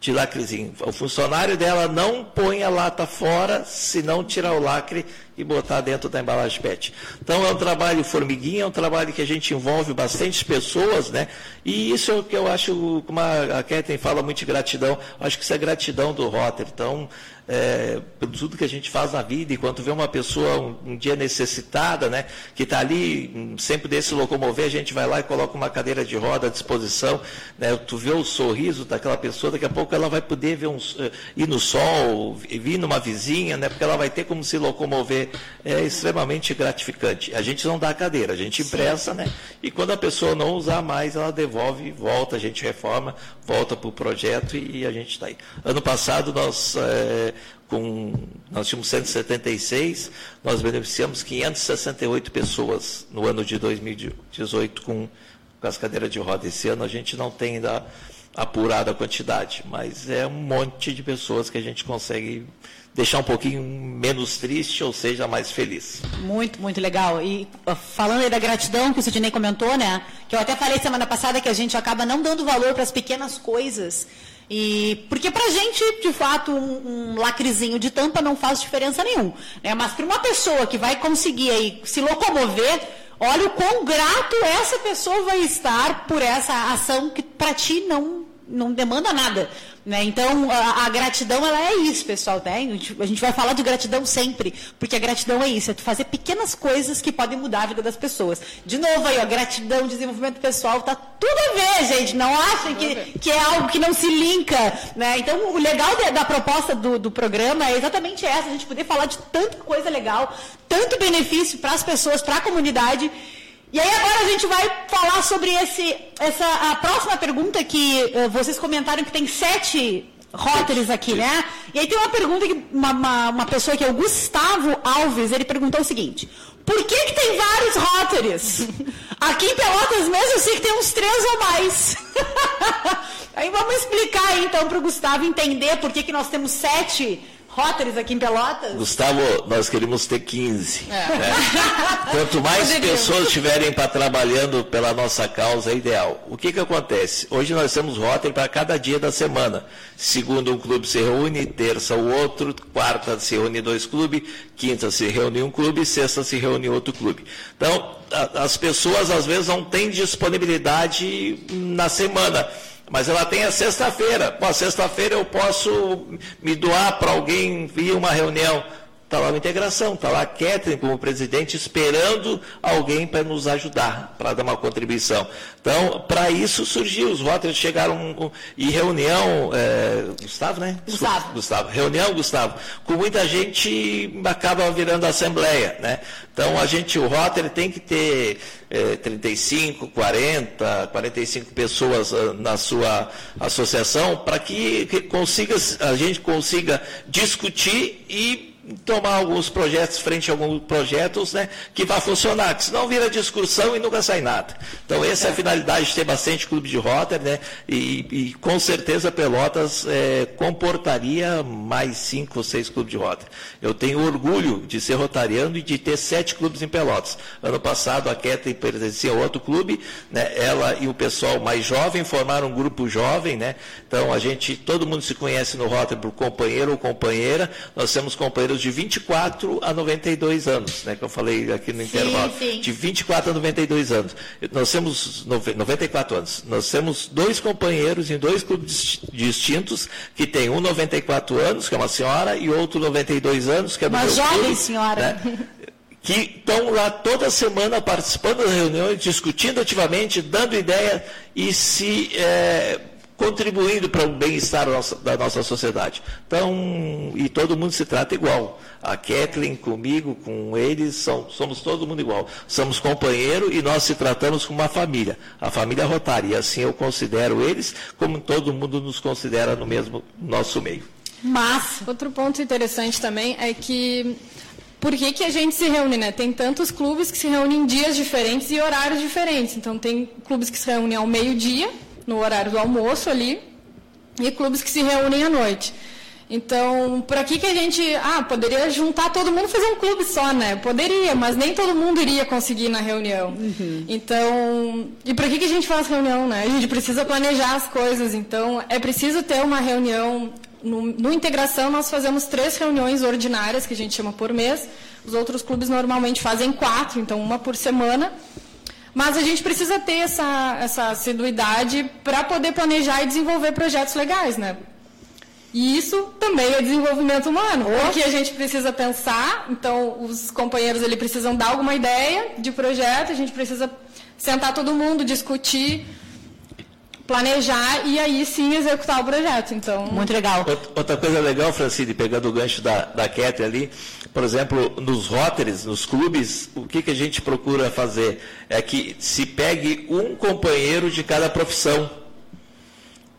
de lacrezinho. O funcionário dela não põe a lata fora se não tirar o lacre e botar dentro da embalagem PET. Então é um trabalho formiguinha, é um trabalho que a gente envolve bastante pessoas, né? E isso é o que eu acho, como a Kathleen fala muito de gratidão, acho que isso é gratidão do Rotter. Então, é, tudo que a gente faz na vida, e quando vê uma pessoa um, um dia necessitada, né, que está ali, um, sempre desse locomover, a gente vai lá e coloca uma cadeira de roda à disposição, né, tu vê o sorriso daquela pessoa, daqui a pouco ela vai poder ver um, uh, ir no sol, vir numa vizinha, né, porque ela vai ter como se locomover. É extremamente gratificante. A gente não dá a cadeira, a gente empresta, né, e quando a pessoa não usar mais, ela devolve, volta, a gente reforma, volta para o projeto e, e a gente está aí. Ano passado nós é, com, nós tínhamos 176, nós beneficiamos 568 pessoas no ano de 2018 com, com as cadeiras de roda. Esse ano a gente não tem ainda apurada a quantidade, mas é um monte de pessoas que a gente consegue deixar um pouquinho menos triste, ou seja, mais feliz. Muito, muito legal. E falando aí da gratidão que o Sidney comentou, né? Que eu até falei semana passada que a gente acaba não dando valor para as pequenas coisas. E porque para a gente, de fato, um, um, lacrezinho de tampa não faz diferença nenhuma. Né? Mas para uma pessoa que vai conseguir aí se locomover, olha o quão grato essa pessoa vai estar por essa ação que para ti não não demanda nada. Né? Então, a, a, gratidão, ela é isso, pessoal. Né? A gente vai falar de gratidão sempre, porque a gratidão é isso, é tu fazer pequenas coisas que podem mudar a vida das pessoas. De novo aí, ó, gratidão, desenvolvimento pessoal, tá tudo a ver, gente. Não achem que, que é algo que não se linka. Né? Então, o legal de, da proposta do, do programa é exatamente essa, a gente poder falar de tanta coisa legal, tanto benefício para as pessoas, para a comunidade, e aí agora a gente vai falar sobre esse, essa a próxima pergunta que uh, vocês comentaram que tem sete rótulos aqui, né? E aí tem uma pergunta que uma, uma, uma, pessoa que é o Gustavo Alves, ele perguntou o seguinte: por que, que tem vários rótulos? Aqui em Pelotas mesmo eu sei que tem uns três ou mais. aí vamos explicar aí, então para o Gustavo entender por que, que nós temos sete Rotters aqui em Pelotas? Gustavo, nós queríamos ter 15. É. Né? Quanto mais pessoas estiverem para trabalhando pela nossa causa, é ideal. O que, que acontece? Hoje nós temos Rotary para cada dia da semana. Segunda um clube se reúne, terça o outro, quarta se reúne dois clubes, quinta se reúne um clube, sexta se reúne outro clube. Então, a, as pessoas às vezes não têm disponibilidade na semana mas ela tem a sexta-feira. Pô, sexta-feira eu posso me doar para alguém vir uma reunião. Está lá a integração, está lá a Catherine como presidente esperando alguém para nos ajudar, para dar uma contribuição. Então, para isso surgiu, os Rotterdam chegaram e reunião, é, Gustavo, né? Gustavo. Gustavo. Reunião, Gustavo, com muita gente acaba virando assembleia, né? Então, a gente, o Rotary tem que ter é, 35, 40, 45 pessoas ah, na sua associação para que, que consiga, a gente consiga discutir e tomar alguns projetos frente a alguns projetos né, que vai funcionar, que senão vira discussão e nunca sai nada. Então essa é, a finalidade de ter bastante clube de rota, né, e, e com certeza Pelotas é, comportaria mais cinco ou seis clubes de rota. Eu tenho orgulho de ser rotariano e de ter sete clubes em Pelotas. Ano passado a Keta pertencia a outro clube, né, ela e o pessoal mais jovem formaram um grupo jovem, né, então a gente, todo mundo se conhece no Rotary por companheiro ou companheira, nós temos companheiros de 24 a 92 anos, né, que eu falei aqui no sim, intervalo, sim. de 24 a 92 anos. Nós temos 94 anos. Nós temos dois companheiros em dois clubes distintos, que tem um 94 anos, que é uma senhora, e outro 92 anos, que é do uma jovem clube, senhora. Né, que estão lá toda semana participando das reuniões, discutindo ativamente, dando ideia e se é, contribuindo para o bem-estar da nossa sociedade. Então, e todo mundo se trata igual. A Kathleen, comigo, com eles, são, somos todo mundo igual. Somos companheiro e nós se tratamos como uma família, a família Rotária. E assim eu considero eles como todo mundo nos considera no mesmo nosso meio. Mas, outro ponto interessante também é que por que, que a gente se reúne, né? Tem tantos clubes que se reúnem em dias diferentes e horários diferentes. Então, tem clubes que se reúnem ao meio-dia, no horário do almoço ali, e clubes que se reúnem à noite. Então, por aqui que a gente, ah, poderia juntar todo mundo e fazer um clube só, né? Poderia, mas nem todo mundo iria conseguir na reunião. Uhum. Então, e por aqui que a gente faz reunião, né? A gente precisa planejar as coisas, então é preciso ter uma reunião. No, no integração, nós fazemos três reuniões ordinárias, que a gente chama por mês. Os outros clubes normalmente fazem quatro, então uma por semana. Mas a gente precisa ter essa, essa assiduidade para poder planejar e desenvolver projetos legais, né? E isso também é desenvolvimento humano, porque a gente precisa pensar, então os companheiros ali precisam dar alguma ideia de projeto, a gente precisa sentar todo mundo, discutir, planejar e aí sim executar o projeto. Então, muito legal. Outra coisa legal, Francine, pegando o gancho da, da Cat ali, por exemplo, nos Rotters, nos clubes, o que, que a gente procura fazer? É que se pegue um companheiro de cada profissão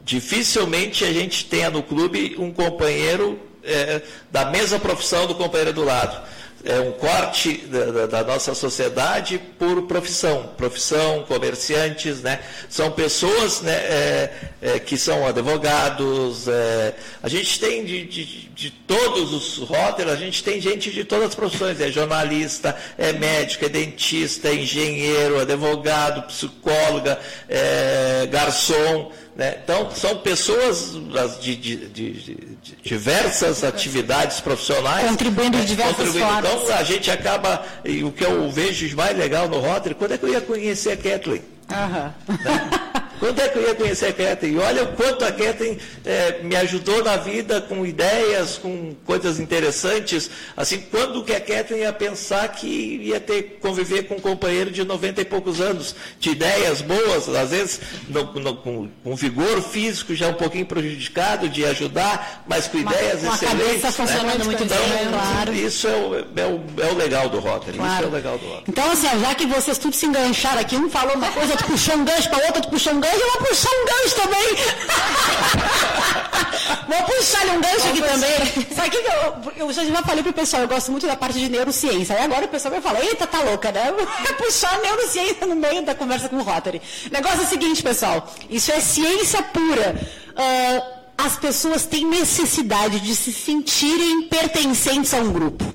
Dificilmente a gente tenha no clube um companheiro é, da mesma profissão do companheiro do lado. É um corte da, da, nossa sociedade por profissão. Profissão, comerciantes, né? São pessoas né, é, é, que são advogados. É, a gente tem de, de, de todos os rótulos, a gente tem gente de todas as profissões. É jornalista, é médico, é dentista, é engenheiro, advogado, psicóloga, é garçom. Né? Então, são pessoas de, de, de, de diversas atividades profissionais. Contribuindo de diversas contribuindo. formas. Então, a gente acaba, e o que eu vejo mais legal no Rotary, quando é que eu ia conhecer a Kathleen? Aham. Né? Quando é que eu ia conhecer a Kathleen? E olha o quanto a Kathleen é, me ajudou na vida com ideias, com coisas interessantes. Assim, quando que a Kathleen ia pensar que ia ter conviver com um companheiro de 90 e poucos anos, de ideias boas, às vezes no, no, com, com, vigor físico já um pouquinho prejudicado, de ajudar, mas com ideias uma excelentes. A funcionando né? muito então, bem, claro. Isso é o, é o, é o legal do Rotary. Claro. Isso é o legal do Rotary. Então, assim, já que vocês tudo se engancharam aqui, um falou uma coisa, tu puxou um gancho para outra, tu puxou um gancho gancho, eu vou puxar um gancho também. vou puxar um gancho aqui também. Sabe o que eu, eu já falei pro pessoal, eu gosto muito da parte de neurociência. Aí agora o pessoal vai falar, eita, tá louca, né? Vou puxar a neurociência no meio da conversa com o Rotary. O negócio é o seguinte, pessoal, isso é ciência pura. Uh, as pessoas têm necessidade de se sentirem pertencentes a um grupo.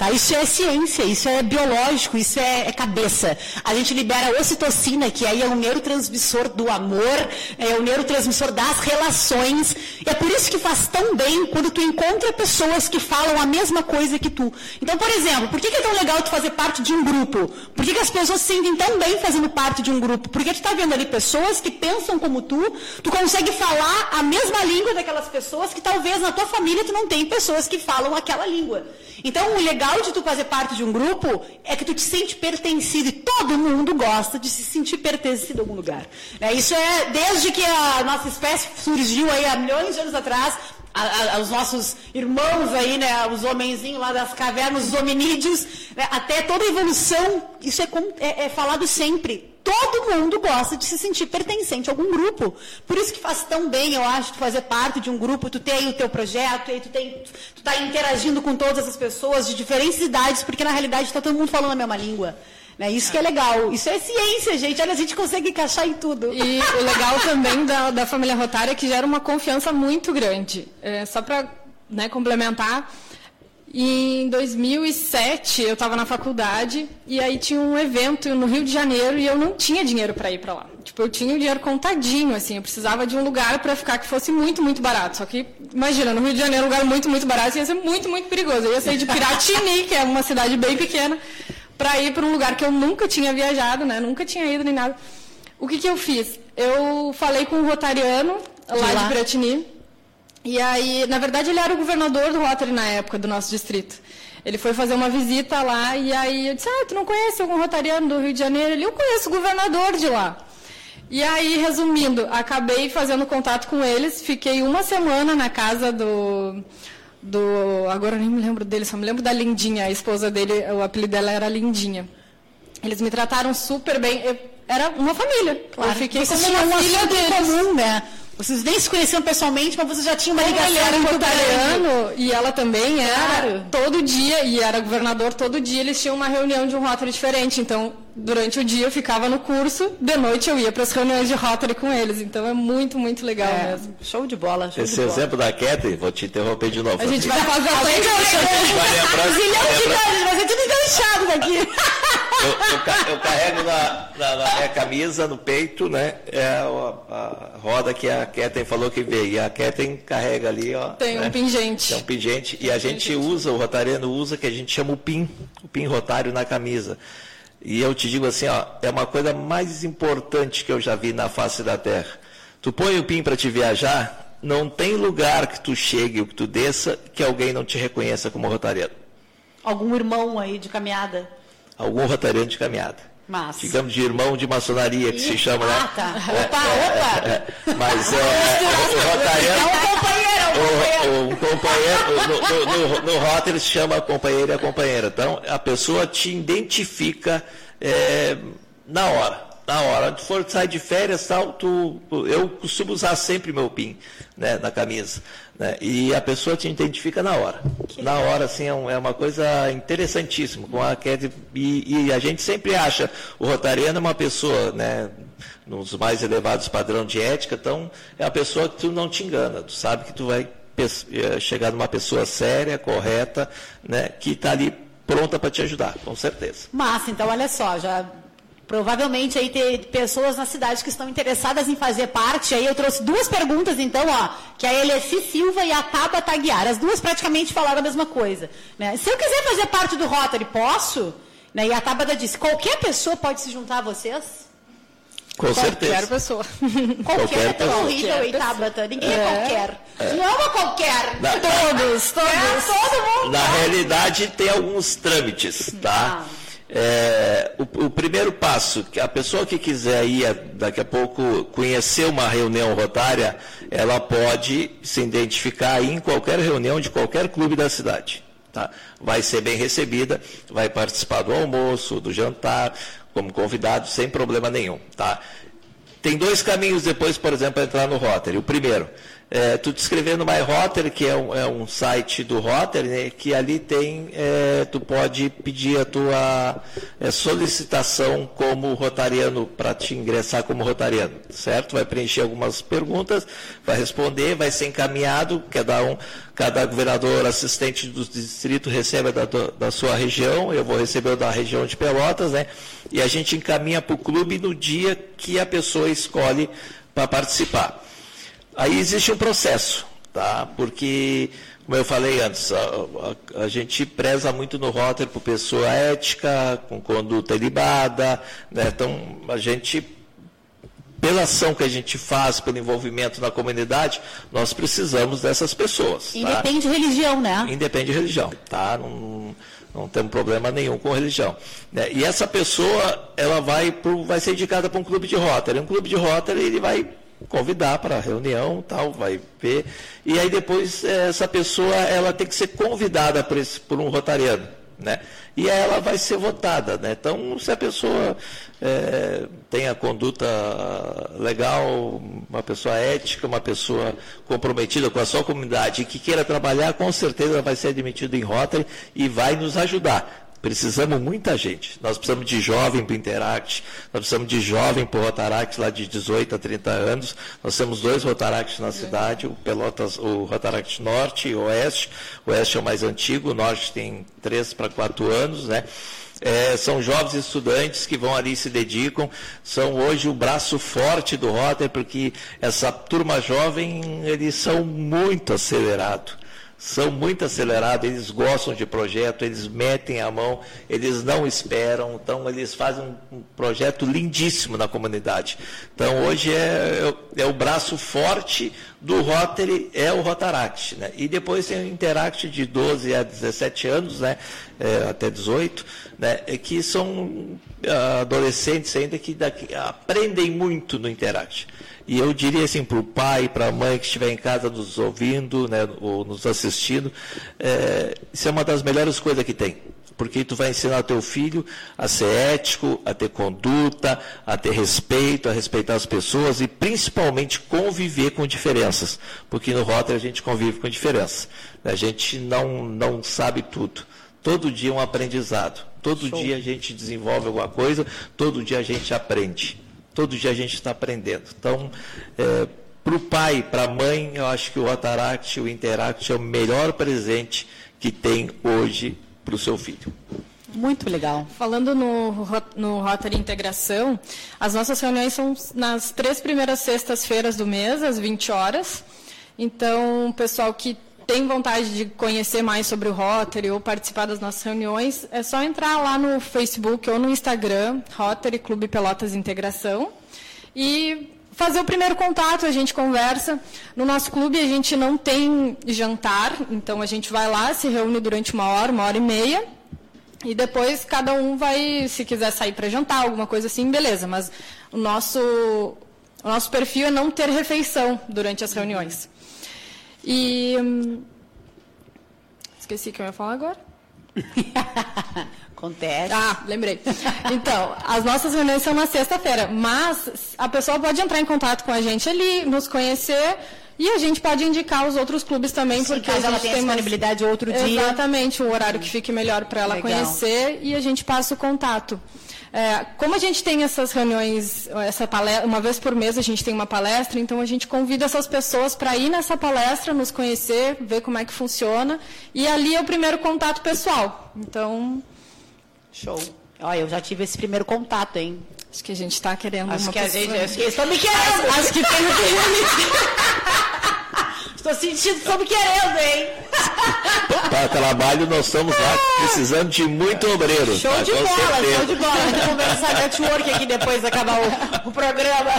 Tá? Isso é ciência, isso é biológico, isso é, é, cabeça. A gente libera ocitocina, que aí é o neurotransmissor do amor, é o neurotransmissor das relações. E é por isso que faz tão bem quando tu encontra pessoas que falam a mesma coisa que tu. Então, por exemplo, por que, é tão legal tu fazer parte de um grupo? Por que, que as pessoas se sentem tão bem fazendo parte de um grupo? Porque tu está vendo ali pessoas que pensam como tu, tu consegue falar a mesma língua daquelas pessoas que talvez na tua família tu não tem pessoas que falam aquela língua. Então, o legal de tu fazer parte de um grupo é que tu te sente pertencido e todo mundo gosta de se sentir pertencido a algum lugar. É, isso é desde que a nossa espécie surgiu aí há milhões de anos atrás, a, a, os nossos irmãos aí, né, os homenzinhos lá das cavernas, os hominídeos, né, até toda a evolução, isso é, é, é falado sempre todo mundo gosta de se sentir pertencente a algum grupo. Por isso que faz tão bem, eu acho, tu fazer parte de um grupo, tu tem o teu projeto, tu, tem, tu tá interagindo com todas as pessoas de diferentes idades, porque na realidade está todo mundo falando a mesma língua. Né? Isso que é legal. Isso é ciência, gente. Olha, a gente consegue encaixar em tudo. E o legal também da, da família Rotária é que gera uma confiança muito grande. É, só para né, complementar, em 2007, eu estava na faculdade e aí tinha um evento no Rio de Janeiro e eu não tinha dinheiro para ir para lá. Tipo, eu tinha o dinheiro contadinho, assim, eu precisava de um lugar para ficar que fosse muito, muito barato. Só que, imagina, no Rio de Janeiro, um lugar muito, muito barato ia ser muito, muito perigoso. Eu ia sair de Piratini, que é uma cidade bem pequena, para ir para um lugar que eu nunca tinha viajado, né? Nunca tinha ido nem nada. O que, que eu fiz? Eu falei com um rotariano lá de, lá. de Piratini e aí, na verdade, ele era o governador do Rotary na época, do nosso distrito. Ele foi fazer uma visita lá e aí eu disse, ah, tu não conhece algum rotariano do Rio de Janeiro? Ele, eu conheço o governador de lá. E aí, resumindo, acabei fazendo contato com eles, fiquei uma semana na casa do, do. Agora nem me lembro dele, só me lembro da Lindinha, a esposa dele, o apelido dela era Lindinha. Eles me trataram super bem. Eu, era uma família. Claro. Eu fiquei Vocês como uma filha deles. comum, né? Vocês nem se conheciam pessoalmente, mas você já tinha uma ligação. Ele era italiano e ela também era. Claro. Todo dia, e era governador, todo dia eles tinham uma reunião de um Rotary diferente. Então, durante o dia eu ficava no curso, de noite eu ia para as reuniões de Rotary com eles. Então é muito, muito legal é, mesmo. Show de bola. Show Esse de exemplo bola. da Ketty, vou te interromper de novo. A gente vai fazer a gente vai lembrar. de vai ser tudo enganchado daqui. Eu, eu, eu, carrego na, na, na, minha camisa, no peito, né? É a, a roda que a Ketten falou que veio. E a Ketten carrega ali, ó. Tem né? um pingente. Tem um pingente. E a gente usa, o rotariano usa, que a gente chama o PIN, o PIN rotário na camisa. E eu te digo assim, ó, é uma coisa mais importante que eu já vi na face da Terra. Tu põe o PIN para te viajar, não tem lugar que tu chegue ou que tu desça que alguém não te reconheça como rotariano. Algum irmão aí de caminhada? Algum rotariano de caminhada. Massa. Digamos de irmão de maçonaria, que e... se chama, né? Ah, tá. É, opa, é, opa! É, é, mas é, o, o rotariano... É um companheiro, um companheiro. no, no, no, no Rotary se chama companheiro e a companheira. Então, a pessoa te identifica é, na hora na hora. Onde for sair de férias, tal, tu, eu costumo usar sempre meu PIN né, na camisa. Né, e a pessoa te identifica na hora. Que na hora, assim, é, é, uma coisa interessantíssima. Com a, e, e, a gente sempre acha o Rotariano é uma pessoa, né, nos mais elevados padrões de ética, então é uma pessoa que tu não te engana, tu sabe que tu vai eh, chegar numa pessoa séria, correta, né, que está ali pronta para te ajudar, com certeza. Massa, então olha só, já Provavelmente aí ter pessoas na cidade que estão interessadas em fazer parte. Aí eu trouxe duas perguntas, então, ó, que a Eleci Silva e a Taba Taguiar. As duas praticamente falaram a mesma coisa. Né? Se eu quiser fazer parte do Rotary, posso? Né? E a Tabata disse, qualquer pessoa pode se juntar a vocês? Com qualquer certeza. pessoa. Qualquer, qualquer é tão horrível, hein, Tabata? Ninguém é, é qualquer. É. Não é uma qualquer. Na, todos, todos. É, todo mundo. Na realidade, tem alguns trâmites, tá? Ah. É, o, o, primeiro passo, a pessoa que quiser ir daqui a pouco conhecer uma reunião rotária, ela pode se identificar em qualquer reunião de qualquer clube da cidade. Tá? Vai ser bem recebida, vai participar do almoço, do jantar, como convidado, sem problema nenhum. Tá? Tem dois caminhos depois, por exemplo, para entrar no Rotary. O primeiro, é, tu no My Rotary, que é um, é um site do Rotary, né, que ali tem, é, tu pode pedir a tua é, solicitação como rotariano, para te ingressar como rotariano, certo? Vai preencher algumas perguntas, vai responder, vai ser encaminhado, cada um, cada governador assistente do distrito recebe da, da sua região, eu vou receber da região de Pelotas, né? E a gente encaminha para o clube no dia que a pessoa escolhe para participar. Aí existe um processo, tá? Porque, como eu falei antes, a, a, a gente preza muito no Rotary por pessoa ética, com conduta ilibada, né? Então, a gente pela ação que a gente faz, pelo envolvimento na comunidade, nós precisamos dessas pessoas. Tá? Independe tá? de religião, né? Independe de religião, tá? Não, não temos problema nenhum com religião. Né? E essa pessoa, ela vai, pro, vai ser indicada para um clube de Rotary. Um clube de Rotary, ele vai convidar para a reunião, tal, vai ver. E aí depois eh, essa pessoa ela tem que ser convidada por, esse, por um rotariano. Né? E ela vai ser votada. Né? Então, se a pessoa é, tem a conduta legal, uma pessoa ética, uma pessoa comprometida com a sua comunidade e que queira trabalhar, com certeza vai ser admitido em Rotary e vai nos ajudar. Precisamos muita gente. Nós precisamos de jovem para o Interact, nós precisamos de jovem para o Rotaract lá de 18 a 30 anos. Nós temos dois Rotaracts na cidade, o Pelotas, o Rotaract Norte e Oeste. O Oeste é o mais antigo, o Norte tem 3 para 4 anos, né? É, são jovens estudantes que vão ali e se dedicam, são hoje o braço forte do Rotary, porque essa turma jovem, eles são muito acelerados são muito acelerados, eles gostam de projeto, eles metem a mão, eles não esperam, então eles fazem um projeto lindíssimo na comunidade. Então hoje é, é o braço forte do Rotary, é o Rotaract. Né? E depois tem o Interact de 12 a 17 anos, né? É, até 18, né? que são ah, adolescentes ainda que daqui, aprendem muito no Interact. E eu diria assim para o pai, para a mãe que estiver em casa nos ouvindo, né, ou nos assistindo, é, isso é uma das melhores coisas que tem. Porque tu vai ensinar teu filho a ser ético, a ter conduta, a ter respeito, a respeitar as pessoas e principalmente conviver com diferenças. Porque no Rotary a gente convive com diferença. A gente não, não sabe tudo. Todo dia é um aprendizado. Todo Show. dia a gente desenvolve alguma coisa, todo dia a gente aprende. Todo dia a gente está aprendendo. Então, é, para o pai, para a mãe, eu acho que o Rotaract, o Interact é o melhor presente que tem hoje para o seu filho. Muito legal. Falando no, no Rotary Integração, as nossas reuniões são nas três primeiras sextas-feiras do mês, às 20 horas. Então, o pessoal que tem vontade de conhecer mais sobre o Rotary ou participar das nossas reuniões, é só entrar lá no Facebook ou no Instagram, Rotary Clube Pelotas Integração, e fazer o primeiro contato, a gente conversa. No nosso clube a gente não tem jantar, então a gente vai lá, se reúne durante uma hora, uma hora e meia, e depois cada um vai, se quiser sair para jantar, alguma coisa assim, beleza. Mas o nosso, o nosso perfil é não ter refeição durante as reuniões. E. Hum, esqueci o que eu ia falar agora. Acontece. Ah, lembrei. Então, as nossas reuniões são na sexta-feira, mas a pessoa pode entrar em contato com a gente ali, nos conhecer e a gente pode indicar os outros clubes também, Sim, porque caso a gente tem mais- disponibilidade outro dia. Exatamente, o horário que fique melhor para ela Legal. conhecer e a gente passa o contato. É, como a gente tem essas reuniões, essa palestra, uma vez por mês a gente tem uma palestra, então a gente convida essas pessoas para ir nessa palestra, nos conhecer, ver como é que funciona, e ali é o primeiro contato pessoal. Então, Show. Olha, eu já tive esse primeiro contato, hein? acho que a gente está querendo Acho uma que a pessoa- gente. Acho que eles estão me querendo. Acho que tem Estou sentindo, me querendo, hein? Para trabalho, nós estamos lá precisando de muito obreiro. Show tá? de bola, certeza. show de bola. Vamos conversar network aqui depois de acabar o, o programa.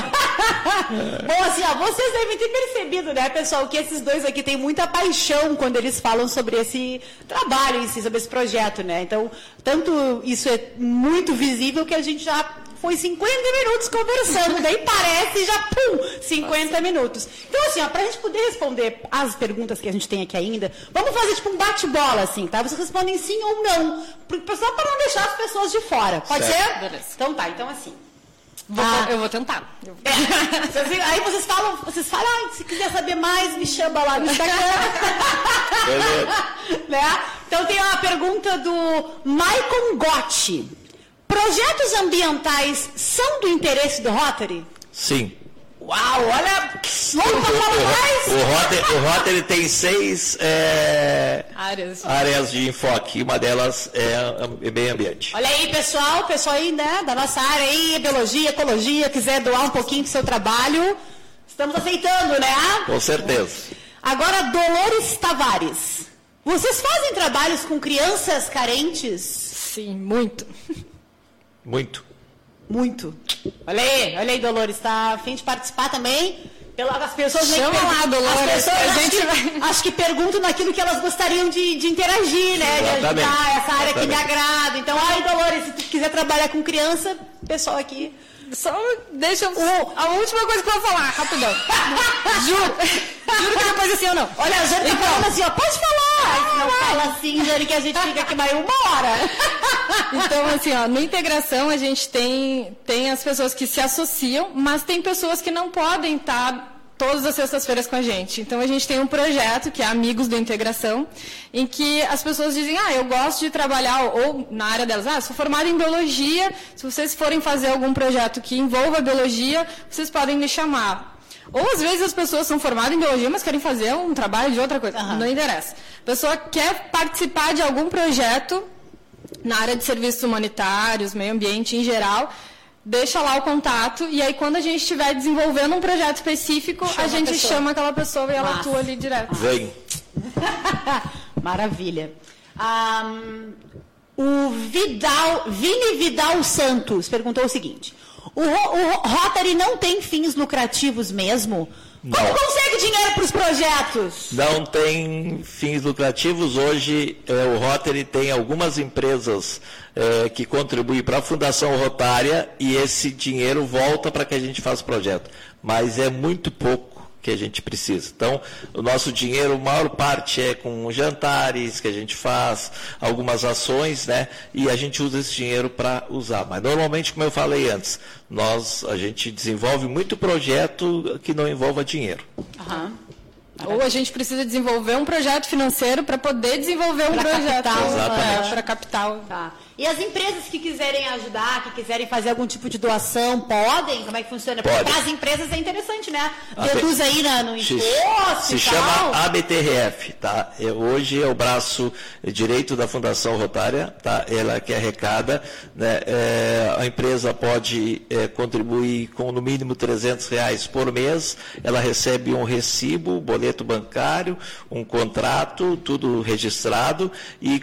Bom, assim, ó, vocês devem ter percebido, né, pessoal, que esses dois aqui têm muita paixão quando eles falam sobre esse trabalho em si, sobre esse projeto, né? Então, tanto isso é muito visível que a gente já foi 50 minutos conversando, daí parece já, pum, 50 minutos. Então, assim, ó, pra gente poder responder as perguntas que a gente tem aqui ainda, vamos fazer tipo um bate-bola, assim, tá? Vocês respondem sim ou não, só para não deixar as pessoas de fora. Pode Certo. ser? Beleza. Então tá, então assim. Vou- Ah. Eu vou tentar. É, aí vocês falam, vocês falam, ah, se quiser saber mais, me chama lá no Instagram. Né? Então tem uma pergunta do Maicon Gotti. Projetos ambientais são do interesse do Rotary? Sim. Uau, olha! Vamos falar mais? o, Rotary, o Rotary tem seis é, Áreas. áreas de enfoque. Uma delas é é meio ambiente. Olha aí, pessoal, pessoal aí, né, da nossa área aí, biologia, ecologia, quiser doar um pouquinho do seu trabalho, estamos aceitando, né? Com certeza. Agora, Dolores Tavares. Vocês fazem trabalhos com crianças carentes? Sim, muito. Muito. Muito. Olha aí, olha aí, Dolores, tá a fim de participar também? As pessoas meio Chama que lá, Dolores, as pessoas que a acho gente que, vai- acho que perguntam naquilo que elas gostariam de, de interagir, né? De Exatamente. ajudar essa área que me Exatamente. agrada. Então, ai, Dolores, se tu quiser trabalhar com criança, pessoal aqui. Só deixa eu... A última coisa que eu vou falar, rapidão. Juro. Juro que depois assim eu não. Olha, a Jane tá falando assim, ó, pode falar. Não fala assim, Jane, que a gente fica aqui mais uma hora. Então, assim, ó, no integração a gente tem, tem as pessoas que se associam, mas tem pessoas que não podem estar todas as sextas-feiras com a gente. Então, a gente tem um projeto que é Amigos da Integração, em que as pessoas dizem, ah, eu gosto de trabalhar, ou na área delas, ah, sou formada em biologia, se vocês forem fazer algum projeto que envolva biologia, vocês podem me chamar. Ou às vezes as pessoas são formadas em biologia, mas querem fazer um trabalho de outra coisa. Aham. Não interessa. A pessoa quer participar de algum projeto na área de serviços humanitários, meio ambiente em geral, deixa lá o contato e aí quando a gente estiver desenvolvendo um projeto específico, Chama a a gente pessoa. chama aquela pessoa e ela Massa. atua ali direto. Vem. Maravilha. Ahm, o Vidal, Vini Vidal Santos perguntou o seguinte: o, o Ro- Rotary não tem fins lucrativos mesmo? Como Não. consegue dinheiro para os projetos? Não tem fins lucrativos. Hoje, eh, o Rotary tem algumas empresas eh, que contribuem para a Fundação Rotária e esse dinheiro volta para que a gente faça o projeto. Mas é muito pouco que a gente precisa. Então, o nosso dinheiro, a maior parte é com jantares que a gente faz, algumas ações, né? E a gente usa esse dinheiro para usar. Mas normalmente, como eu falei antes, nós a gente desenvolve muito projeto que não envolva dinheiro. Aham. Ou a gente precisa desenvolver um projeto financeiro para poder desenvolver um Pra projeto capital, Exatamente. para capital. Tá. E as empresas que quiserem ajudar, que quiserem fazer algum tipo de doação, podem? Como é que funciona? Porque Pode. para as empresas é interessante, né? Tem- aí na- no Se, imposto se e chama. ABTRF, tá? É, hoje é o braço direito da Fundação Rotária, tá? Ela que arrecada, né? É, a empresa pode é, contribuir com no mínimo 300 reais por mês, ela recebe um recibo, boleto bancário, um contrato, tudo registrado e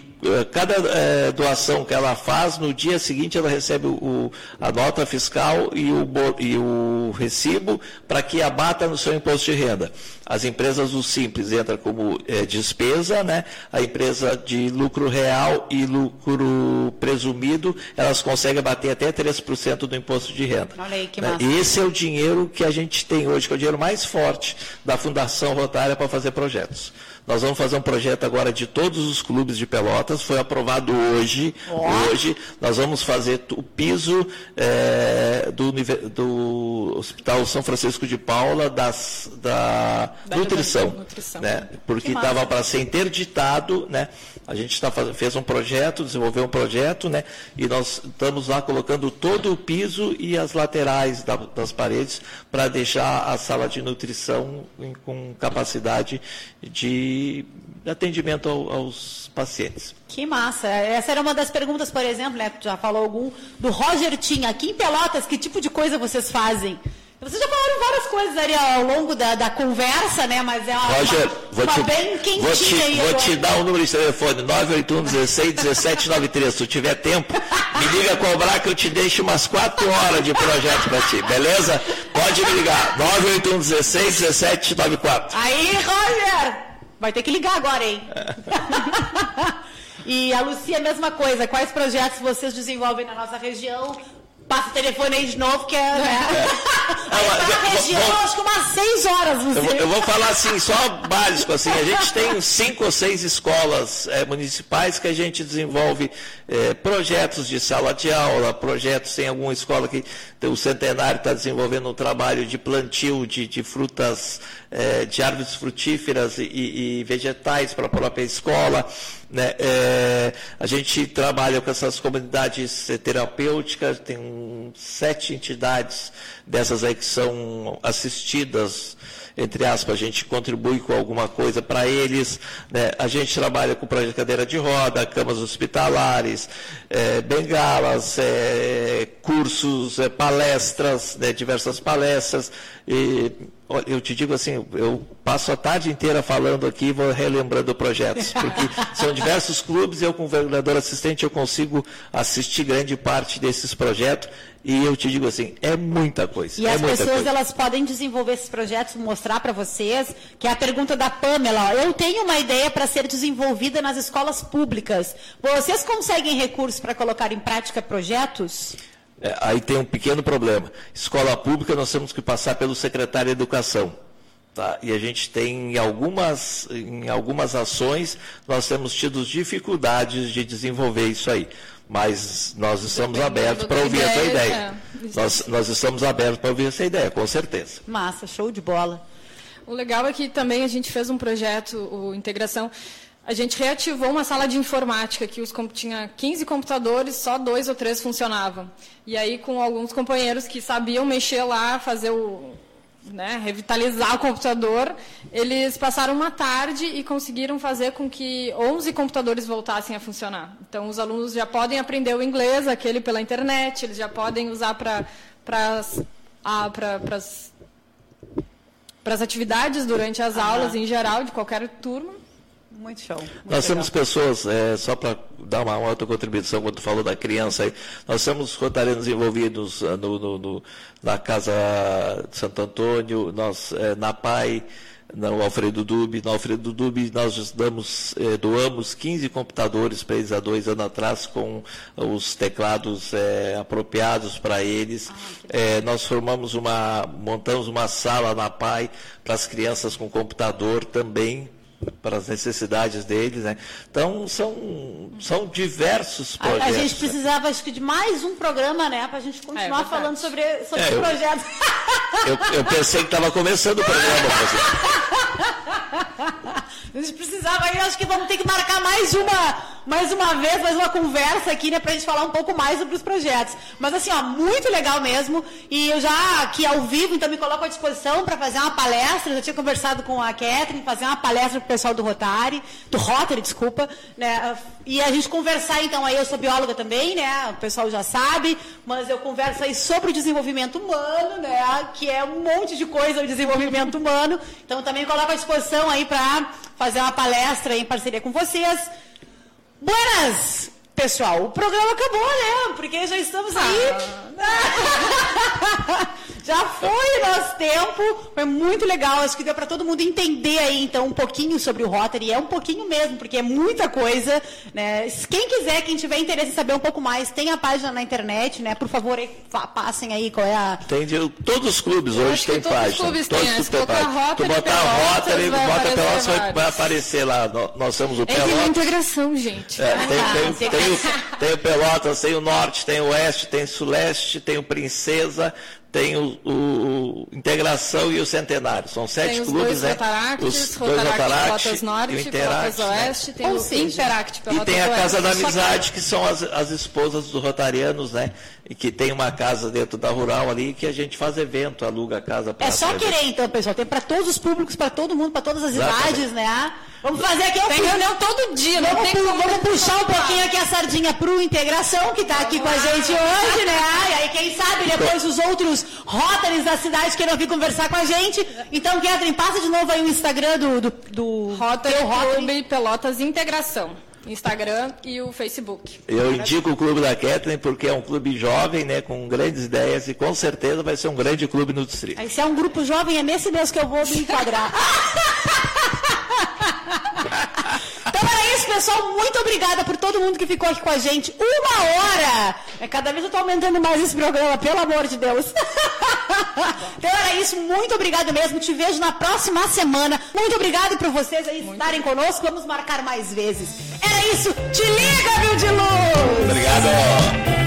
cada é, doação que ela faz, no dia seguinte ela recebe o, a nota fiscal e o, e o recibo para que abata no seu imposto de renda. As empresas do Simples entram como é, despesa, né? a empresa de lucro real e lucro presumido, elas conseguem bater até 3% do imposto de renda. Olha aí, que né? massa. Esse é o dinheiro que a gente tem hoje, que é o dinheiro mais forte da Fundação Rotária para fazer projetos. Nós vamos fazer um projeto agora de todos os clubes de Pelotas, foi aprovado hoje. Oh. Hoje nós vamos fazer o piso é, do, do, Hospital São Francisco de Paula das, da, da nutrição, nutrição. Né? Porque estava para ser interditado, né? A gente tá fez um projeto, desenvolveu um projeto, né? E nós estamos lá colocando todo o piso e as laterais da, das paredes para deixar a sala de nutrição com capacidade de atendimento ao, aos pacientes. Que massa! Essa era uma das perguntas, por exemplo, né? Já falou algum do Roger Tinha. Aqui em Pelotas, que tipo de coisa vocês fazem? Vocês já falaram várias coisas ali ao longo da, da conversa, né? Mas é uma, Roger, uma, vou uma te, bem quentinha vou te, aí. Vou te dar o um número de telefone, 981 16 17 93. Se tu tiver tempo, me liga cobrar que eu te deixo umas 4 horas de projeto para ti, beleza? Pode me ligar, 981 16 17 94. Aí, Roger! Vai ter que ligar agora, hein? e a Lucia, a mesma coisa. Quais projetos vocês desenvolvem na nossa região? Passa o telefone aí de novo, que é. Né? É. região, vou, acho que umas seis horas, Lucia. Eu vou, eu vou, falar assim, só básico, assim. A gente tem cinco ou seis escolas é, municipais que a gente desenvolve é, projetos de sala de aula, projetos, tem alguma escola que o Centenário está desenvolvendo um trabalho de plantio de, de frutas, é, de árvores frutíferas e, e vegetais para a própria escola. Né? É, a gente trabalha com essas comunidades terapêuticas, tem um, sete entidades dessas aí que são assistidas entre aspas, a gente contribui com alguma coisa para eles. Né? A gente trabalha com projeto de cadeira de roda, camas hospitalares, é, bengalas, é, cursos, é, palestras, né? diversas palestras. E, olha, eu te digo assim, eu passo a tarde inteira falando aqui e vou relembrando projetos, porque são diversos clubes e eu, como vereador assistente, eu consigo assistir grande parte desses projetos e eu te digo assim, é muita coisa. E é as pessoas coisa. elas podem desenvolver esses projetos, mostrar para vocês, que é a pergunta da Pamela. Eu tenho uma ideia para ser desenvolvida nas escolas públicas. Vocês conseguem recursos para colocar em prática projetos? É, aí tem um pequeno problema. Escola pública nós temos que passar pelo secretário de Educação. Tá? E a gente tem em algumas, em algumas ações, nós temos tido dificuldades de desenvolver isso aí. Mas nós estamos abertos para ouvir essa ideia. É. Nós, nós estamos abertos para ouvir essa ideia, com certeza. Massa, show de bola. O legal é que também a gente fez um projeto, o Integração, a gente reativou uma sala de informática que os, tinha 15 computadores, só dois ou três funcionavam. E aí, com alguns companheiros que sabiam mexer lá, fazer o, né, revitalizar o computador, eles passaram uma tarde e conseguiram fazer com que 11 computadores voltassem a funcionar. Então, os alunos já podem aprender o inglês, aquele pela internet, eles já podem usar para as atividades durante as aulas, em geral, de qualquer turma. Muito show. Muito nós legal. temos pessoas, é, só para dar uma outra contribuição, quando tu falou da criança aí, nós temos rotarianos envolvidos ah, no, no, no, na Casa de Santo Antônio, nós, é, na PAI, no Alfredo Dube. No Alfredo Dube nós damos, eh, doamos 15 computadores para eles há dois anos atrás com os teclados eh, apropriados para eles. Ah, eh, nós formamos uma, montamos uma sala na PAI para as crianças com computador também para as necessidades deles, né? Então são, são diversos projetos. A, a gente precisava acho que de mais um programa, né, para a gente continuar é, falando sobre, sobre é, projetos. Eu, eu, pensei que estava começando o programa. a gente precisava, aí acho que vamos ter que marcar mais uma mais uma vez, mais uma conversa aqui, né, pra gente falar um pouco mais sobre os projetos. Mas assim, ó, muito legal mesmo. E eu já aqui ao vivo, então me coloco à disposição para fazer uma palestra. Eu já tinha conversado com a Catherine, fazer uma palestra pessoal do Rotary, do Rotary, desculpa, né? E a gente conversar, então, aí eu sou bióloga também, né? O pessoal já sabe, mas eu converso aí sobre o desenvolvimento humano, né? Que é um monte de coisa o desenvolvimento humano. Então também coloco à disposição aí para fazer uma palestra em parceria com vocês. Buenas! Pessoal, o programa acabou, né? Porque já estamos aí. Já foi nosso tempo. Foi muito legal. Acho que deu para todo mundo entender aí, então, um pouquinho sobre o Rotary. É um pouquinho mesmo, porque é muita coisa. Né? Quem quiser, quem tiver interesse em saber um pouco mais, tem a página na internet, né? Por favor, aí, passem aí qual é a. Tem de, todos os clubes hoje têm página. Todos os clubes têm. Todos têm página. Tu botar Rotary, bota Pelotas, vai, vai aparecer lá. Nós somos o Pelotas. É uma integração, gente. É, tem, tem, tem, tem, o, tem o Pelotas, tem o Norte, tem o Oeste, tem o Suleste, tem o Princesa, tem o, o, o, Integração e o Centenário. São sete tem os clubes, dois né? Rotaractes, os dois Rotaractes Norte, e Pelotas Oeste, né? tem Ou o seja, Interact E tem a Casa da Amizade, que são as, as esposas dos Rotarianos, né? E que tem uma casa dentro da Rural ali, que a gente faz evento, aluga a casa para É só querer, então, pessoal. Tem para todos os públicos, para todo mundo, para todas as Exatamente. idades, né? Vamos fazer aqui Tem reunião todo dia, vamos, não tem como Vamos puxar um pouquinho aqui a sardinha pro Integração, que está aqui com a gente hoje, né? E aí, quem sabe, depois os outros Rotaries da cidade queiram vir conversar com a gente. Então, Catherine, passa de novo aí o Instagram do... do, do Rotary Clube Pelotas Integração. Instagram e o Facebook. Eu indico o clube da Kathleen porque é um clube jovem, né, com grandes ideias e com certeza vai ser um grande clube no distrito. Aí, se é um grupo jovem, é nesse mesmo que eu vou me enquadrar. Então era isso, pessoal. Muito obrigada por todo mundo que ficou aqui com a gente. Uma hora! É, cada vez eu estou aumentando mais esse programa, pelo amor de Deus. Então era isso. Muito obrigada mesmo. Te vejo na próxima semana. Muito obrigado por vocês aí estarem conosco. Vamos marcar mais vezes. Era isso. Te liga, viu, de luz!